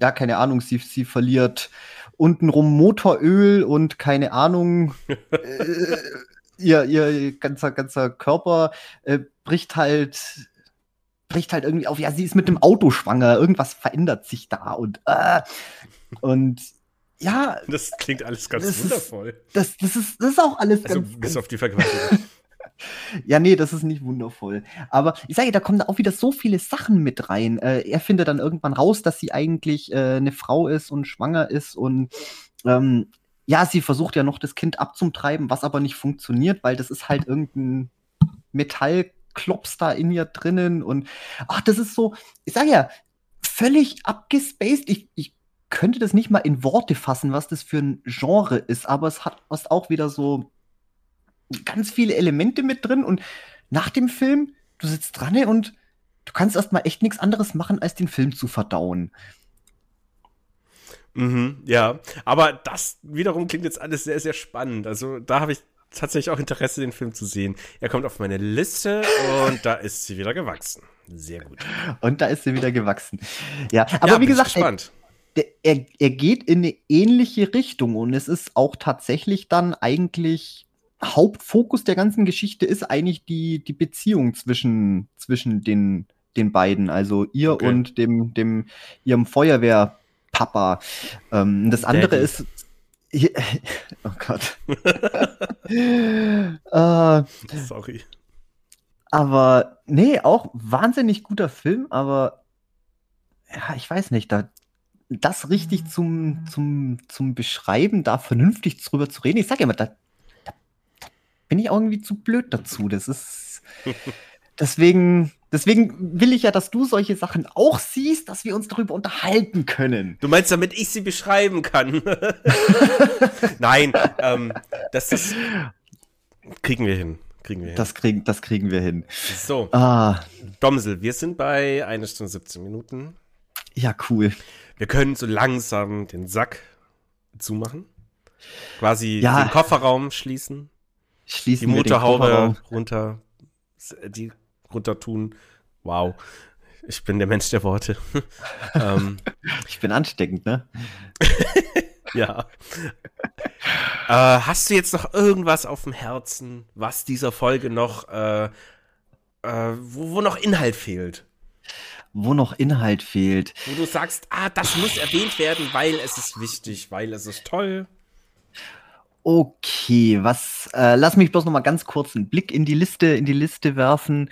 ja, keine Ahnung, sie, sie verliert untenrum Motoröl und keine Ahnung, äh, ihr, ihr ganzer, ganzer Körper äh, bricht halt, bricht halt irgendwie auf, ja, sie ist mit dem Auto schwanger, irgendwas verändert sich da und, äh, und ja. Das klingt alles ganz das wundervoll. Ist, das, das, ist, das ist auch alles also, ganz. Bis auf die Vergewaltigung. Ja, nee, das ist nicht wundervoll. Aber ich sage, da kommen auch wieder so viele Sachen mit rein. Äh, er findet dann irgendwann raus, dass sie eigentlich äh, eine Frau ist und schwanger ist und ähm, ja, sie versucht ja noch das Kind abzutreiben, was aber nicht funktioniert, weil das ist halt irgendein Metallklops da in ihr drinnen und ach, das ist so, ich sage ja, völlig abgespaced. Ich, ich könnte das nicht mal in Worte fassen, was das für ein Genre ist, aber es hat was auch wieder so ganz viele Elemente mit drin und nach dem Film, du sitzt dran und du kannst erstmal echt nichts anderes machen, als den Film zu verdauen. Mhm, ja, aber das wiederum klingt jetzt alles sehr, sehr spannend. Also da habe ich tatsächlich auch Interesse, den Film zu sehen. Er kommt auf meine Liste und da ist sie wieder gewachsen. Sehr gut. Und da ist sie wieder gewachsen. Ja, aber ja, wie gesagt, gespannt. Er, er, er geht in eine ähnliche Richtung und es ist auch tatsächlich dann eigentlich Hauptfokus der ganzen Geschichte ist eigentlich die, die Beziehung zwischen, zwischen den, den beiden, also ihr okay. und dem, dem, ihrem Feuerwehrpapa. Ähm, das andere Daddy. ist. Oh Gott. äh, Sorry. Aber nee, auch wahnsinnig guter Film, aber ja, ich weiß nicht, da, das richtig zum, zum, zum Beschreiben, da vernünftig drüber zu reden. Ich sag ja immer, da, bin ich auch irgendwie zu blöd dazu. Das ist. Deswegen, deswegen will ich ja, dass du solche Sachen auch siehst, dass wir uns darüber unterhalten können. Du meinst, damit ich sie beschreiben kann? Nein, ähm, das ist. Kriegen wir hin. Kriegen wir hin. Das, krieg, das kriegen wir hin. So. Ah. Domsel, wir sind bei 1 Stunde 17 Minuten. Ja, cool. Wir können so langsam den Sack zumachen. Quasi ja. den Kofferraum schließen schließen die Motorhaube runter, die runter tun. Wow. Ich bin der Mensch der Worte. ähm, ich bin ansteckend, ne? ja. äh, hast du jetzt noch irgendwas auf dem Herzen, was dieser Folge noch, äh, äh, wo, wo noch Inhalt fehlt? wo noch Inhalt fehlt. Wo du sagst, ah, das muss erwähnt werden, weil es ist wichtig, weil es ist toll. Okay, was, äh, lass mich bloß noch mal ganz kurz einen Blick in die Liste, in die Liste werfen.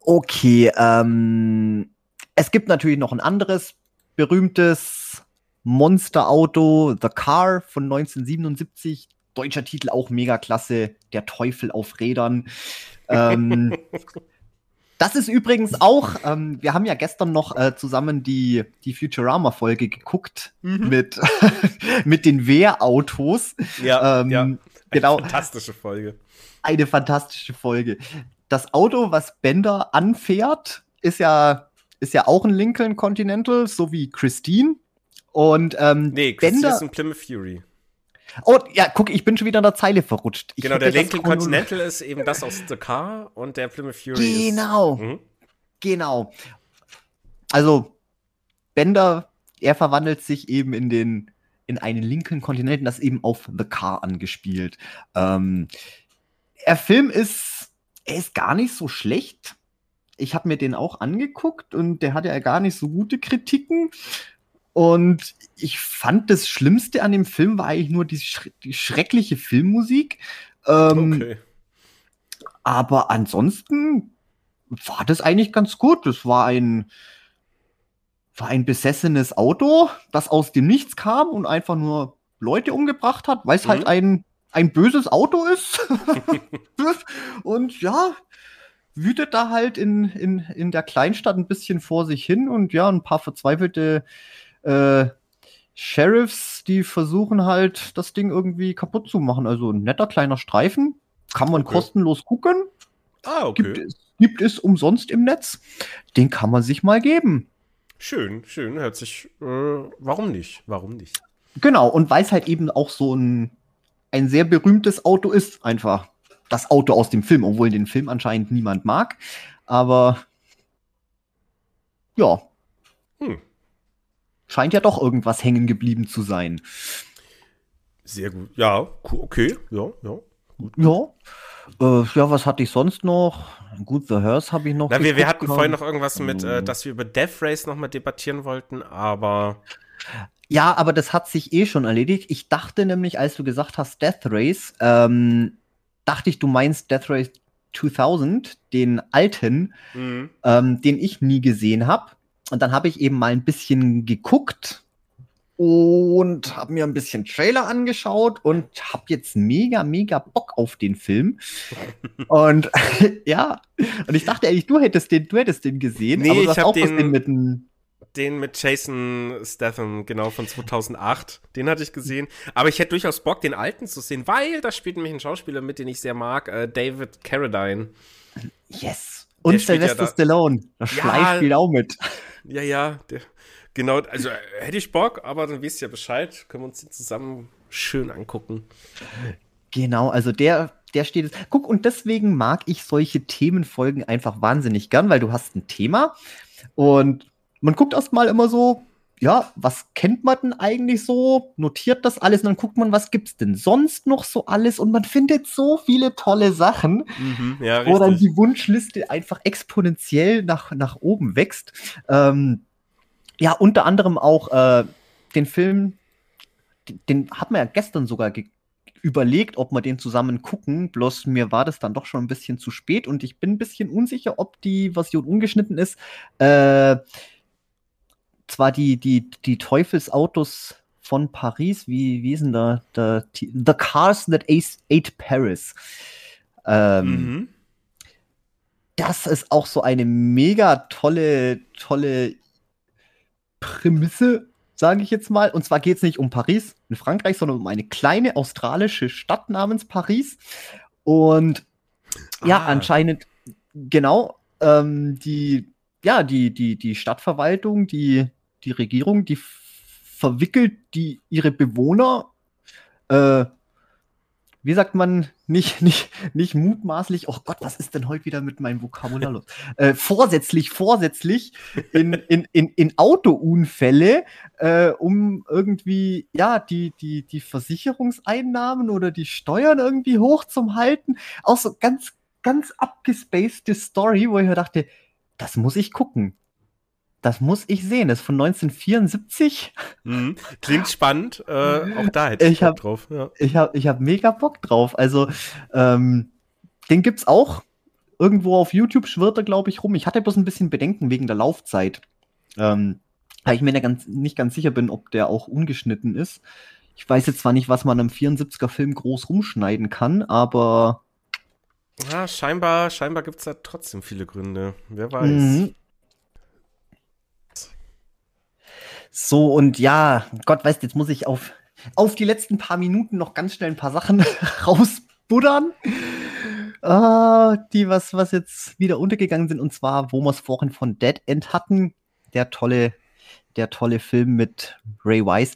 Okay, ähm, es gibt natürlich noch ein anderes berühmtes Monsterauto, The Car von 1977. Deutscher Titel auch mega klasse, Der Teufel auf Rädern. ähm, Das ist übrigens auch, ähm, wir haben ja gestern noch äh, zusammen die, die Futurama-Folge geguckt mhm. mit, mit den Wehrautos. Ja, ähm, ja. Eine genau. fantastische Folge. Eine fantastische Folge. Das Auto, was Bender anfährt, ist ja, ist ja auch ein Lincoln Continental, so wie Christine. Und ähm, nee, Christine Bender, ist ein Plymouth Fury. Oh, ja, guck, ich bin schon wieder in der Zeile verrutscht. Ich genau, der Lincoln Continental ist eben das aus The Car und der Plymouth Fury genau. ist... Genau, genau. Also, Bender, er verwandelt sich eben in den in einen Lincoln Continental, das eben auf The Car angespielt. Ähm, der Film ist, er ist gar nicht so schlecht. Ich habe mir den auch angeguckt und der hat ja gar nicht so gute Kritiken. Und ich fand das Schlimmste an dem Film war eigentlich nur die, sch die schreckliche Filmmusik. Ähm, okay. Aber ansonsten war das eigentlich ganz gut. Das war ein, war ein besessenes Auto, das aus dem Nichts kam und einfach nur Leute umgebracht hat, weil es halt mhm. halt ein, ein böses Auto ist. und ja, wütet da halt in, in, in der Kleinstadt ein bisschen vor sich hin und ja, ein paar verzweifelte äh, Sheriffs, die versuchen halt, das Ding irgendwie kaputt zu machen. Also ein netter kleiner Streifen. Kann man okay. kostenlos gucken. Ah, okay. Gibt es, gibt es umsonst im Netz. Den kann man sich mal geben. Schön, schön. Hört sich. Äh, warum nicht? Warum nicht? Genau, und weil es halt eben auch so ein, ein sehr berühmtes Auto ist, einfach. Das Auto aus dem Film, obwohl den Film anscheinend niemand mag. Aber ja. Scheint ja doch irgendwas hängen geblieben zu sein. Sehr gut. Ja, okay. Ja, ja. Gut. Ja. Äh, ja, was hatte ich sonst noch? Gut, The Hearse habe ich noch. Na, wir, wir hatten vorhin noch irgendwas mit, äh, dass wir über Death Race nochmal debattieren wollten, aber. Ja, aber das hat sich eh schon erledigt. Ich dachte nämlich, als du gesagt hast Death Race, ähm, dachte ich, du meinst Death Race 2000, den alten, mhm. ähm, den ich nie gesehen habe. Und dann habe ich eben mal ein bisschen geguckt und habe mir ein bisschen Trailer angeschaut und habe jetzt mega, mega Bock auf den Film. und ja, und ich dachte eigentlich, du hättest den, du hättest den gesehen. Nee, ich habe den, mit den mit Jason Statham, genau von 2008. Den hatte ich gesehen. Aber ich hätte durchaus Bock, den alten zu sehen, weil da spielt nämlich ein Schauspieler mit, den ich sehr mag, äh, David Carradine. Yes. Und Sylvester ja Stallone. Das ja, Schleif spielt auch mit. Ja, ja, der, genau, also äh, hätte ich Bock, aber dann wisst ihr ja Bescheid, können wir uns den zusammen schön angucken. Genau, also der, der steht. Guck, und deswegen mag ich solche Themenfolgen einfach wahnsinnig gern, weil du hast ein Thema und man guckt erstmal immer so, ja, was kennt man denn eigentlich so? Notiert das alles und dann guckt man, was gibt's denn sonst noch so alles und man findet so viele tolle Sachen, mhm, ja, wo dann die Wunschliste einfach exponentiell nach, nach oben wächst. Ähm, ja, unter anderem auch äh, den Film, den, den hat man ja gestern sogar überlegt, ob wir den zusammen gucken. Bloß mir war das dann doch schon ein bisschen zu spät und ich bin ein bisschen unsicher, ob die Version ungeschnitten ist. Äh, zwar die, die, die Teufelsautos von Paris, wie, wie ist denn da, da The Cars That Ate Paris. Ähm, mhm. Das ist auch so eine mega tolle, tolle Prämisse, sage ich jetzt mal. Und zwar geht es nicht um Paris in Frankreich, sondern um eine kleine australische Stadt namens Paris. Und ah. ja, anscheinend, genau, ähm, die, ja, die, die, die Stadtverwaltung, die die Regierung, die verwickelt die ihre Bewohner, äh, wie sagt man, nicht, nicht, nicht mutmaßlich, oh Gott, was ist denn heute wieder mit meinem Vokabular los? Äh, vorsätzlich, vorsätzlich in, in, in, in Autounfälle, äh, um irgendwie, ja, die, die, die Versicherungseinnahmen oder die Steuern irgendwie hoch zum Halten. Auch so ganz, ganz abgespacede Story, wo ich mir dachte, das muss ich gucken. Das muss ich sehen. Das ist von 1974. Mhm. Klingt spannend. Äh, auch da hätte ich, ich hab, drauf. Ja. Ich habe ich hab mega Bock drauf. Also, ähm, den gibt's auch. Irgendwo auf YouTube schwirrt er, glaube ich, rum. Ich hatte bloß ein bisschen Bedenken wegen der Laufzeit. Ähm, weil ich mir ganz, nicht ganz sicher bin, ob der auch ungeschnitten ist. Ich weiß jetzt zwar nicht, was man am 74er Film groß rumschneiden kann, aber. Ja, scheinbar, scheinbar gibt es da trotzdem viele Gründe. Wer weiß. Mhm. So, und ja, Gott weiß, jetzt muss ich auf, auf die letzten paar Minuten noch ganz schnell ein paar Sachen rausbuddern. Uh, die, was, was jetzt wieder untergegangen sind, und zwar, wo wir es vorhin von Dead End hatten. Der tolle, der tolle Film mit Ray Wise.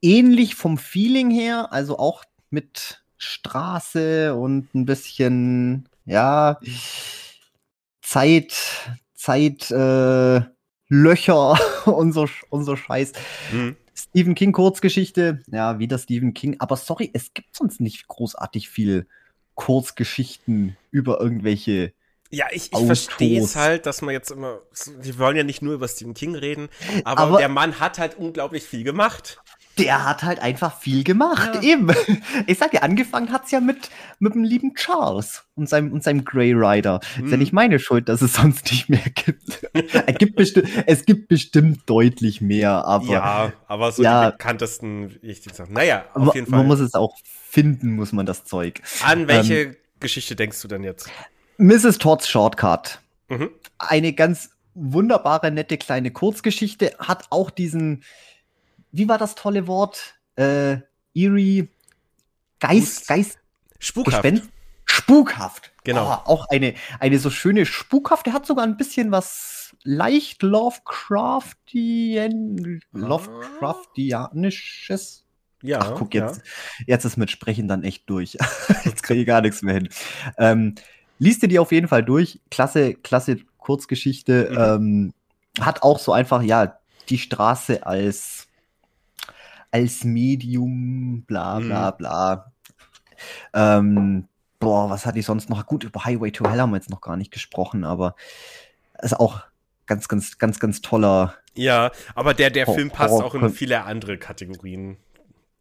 Ähnlich vom Feeling her, also auch mit Straße und ein bisschen, ja, Zeit, Zeit, äh, Löcher und so, und so Scheiß. Mhm. Stephen King Kurzgeschichte, ja, wieder Stephen King. Aber sorry, es gibt sonst nicht großartig viel Kurzgeschichten über irgendwelche. Ja, ich, ich verstehe es halt, dass man jetzt immer, die wollen ja nicht nur über Stephen King reden, aber, aber der Mann hat halt unglaublich viel gemacht. Der hat halt einfach viel gemacht. Ja. Eben. Ich sag dir, angefangen hat's ja mit, mit dem lieben Charles und seinem, und seinem Grey Rider. Hm. Ist ja hm. nicht meine Schuld, dass es sonst nicht mehr gibt. es, gibt bestimmt, es gibt bestimmt deutlich mehr, aber. Ja, aber so ja, die bekanntesten wichtigen Sachen. Naja, auf jeden Fall. Man muss es auch finden, muss man das Zeug. An welche ähm, Geschichte denkst du denn jetzt? Mrs. Todd's Shortcut. Mhm. Eine ganz wunderbare, nette kleine Kurzgeschichte, hat auch diesen, wie war das tolle Wort? Äh, eerie, Geist, Geist, Spukhaft. Gespenst, spukhaft. Genau. Oh, auch eine, eine so schöne spukhaft. Der hat sogar ein bisschen was leicht Lovecraftian, Lovecraftianisches. Ja. Ach, guck, jetzt, ja. jetzt ist mit Sprechen dann echt durch. jetzt kriege ich gar nichts mehr hin. Ähm, liest dir die auf jeden Fall durch. Klasse, klasse Kurzgeschichte. Mhm. Ähm, hat auch so einfach, ja, die Straße als, als Medium, bla bla mhm. bla. Ähm, boah, was hatte ich sonst noch? Gut, über Highway to Hell haben wir jetzt noch gar nicht gesprochen, aber ist auch ganz, ganz, ganz, ganz toller. Ja, aber der, der Film passt Horror auch in viele andere Kategorien.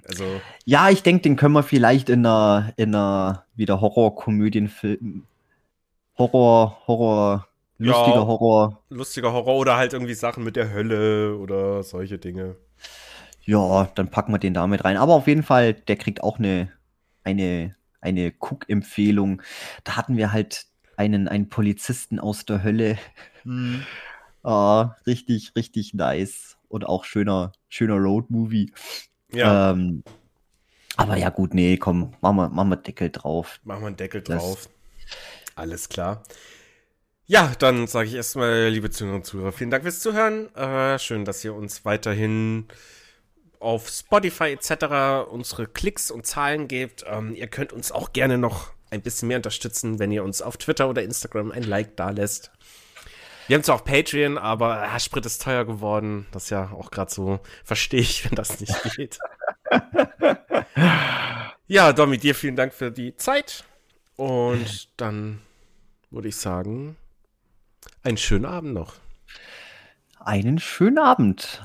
Also. Ja, ich denke, den können wir vielleicht in einer, in einer wieder Horror-Komödienfilm. Horror, Horror, lustiger ja, Horror. Lustiger Horror oder halt irgendwie Sachen mit der Hölle oder solche Dinge. Ja, dann packen wir den damit rein. Aber auf jeden Fall, der kriegt auch eine, eine, eine Cook-Empfehlung. Da hatten wir halt einen, einen Polizisten aus der Hölle. Hm. ah, richtig, richtig nice. Und auch schöner, schöner Road-Movie. Ja. Ähm, aber ja, gut, nee, komm, machen wir, machen wir Deckel drauf. Machen wir einen Deckel das, drauf. Alles klar. Ja, dann sage ich erstmal, liebe Zuhörer und Zuhörer, vielen Dank fürs Zuhören. Äh, schön, dass ihr uns weiterhin auf Spotify etc. unsere Klicks und Zahlen gebt. Ähm, ihr könnt uns auch gerne noch ein bisschen mehr unterstützen, wenn ihr uns auf Twitter oder Instagram ein Like da lässt. Wir haben zwar auch Patreon, aber äh, Sprit ist teuer geworden. Das ist ja auch gerade so, verstehe ich, wenn das nicht geht. ja, Domi, dir vielen Dank für die Zeit. Und dann würde ich sagen, einen schönen Abend noch. Einen schönen Abend.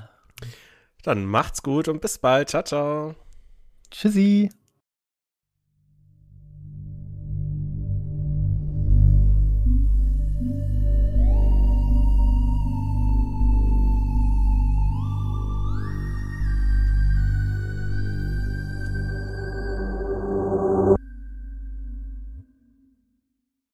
Dann macht's gut und bis bald. Ciao, ciao. Tschüssi.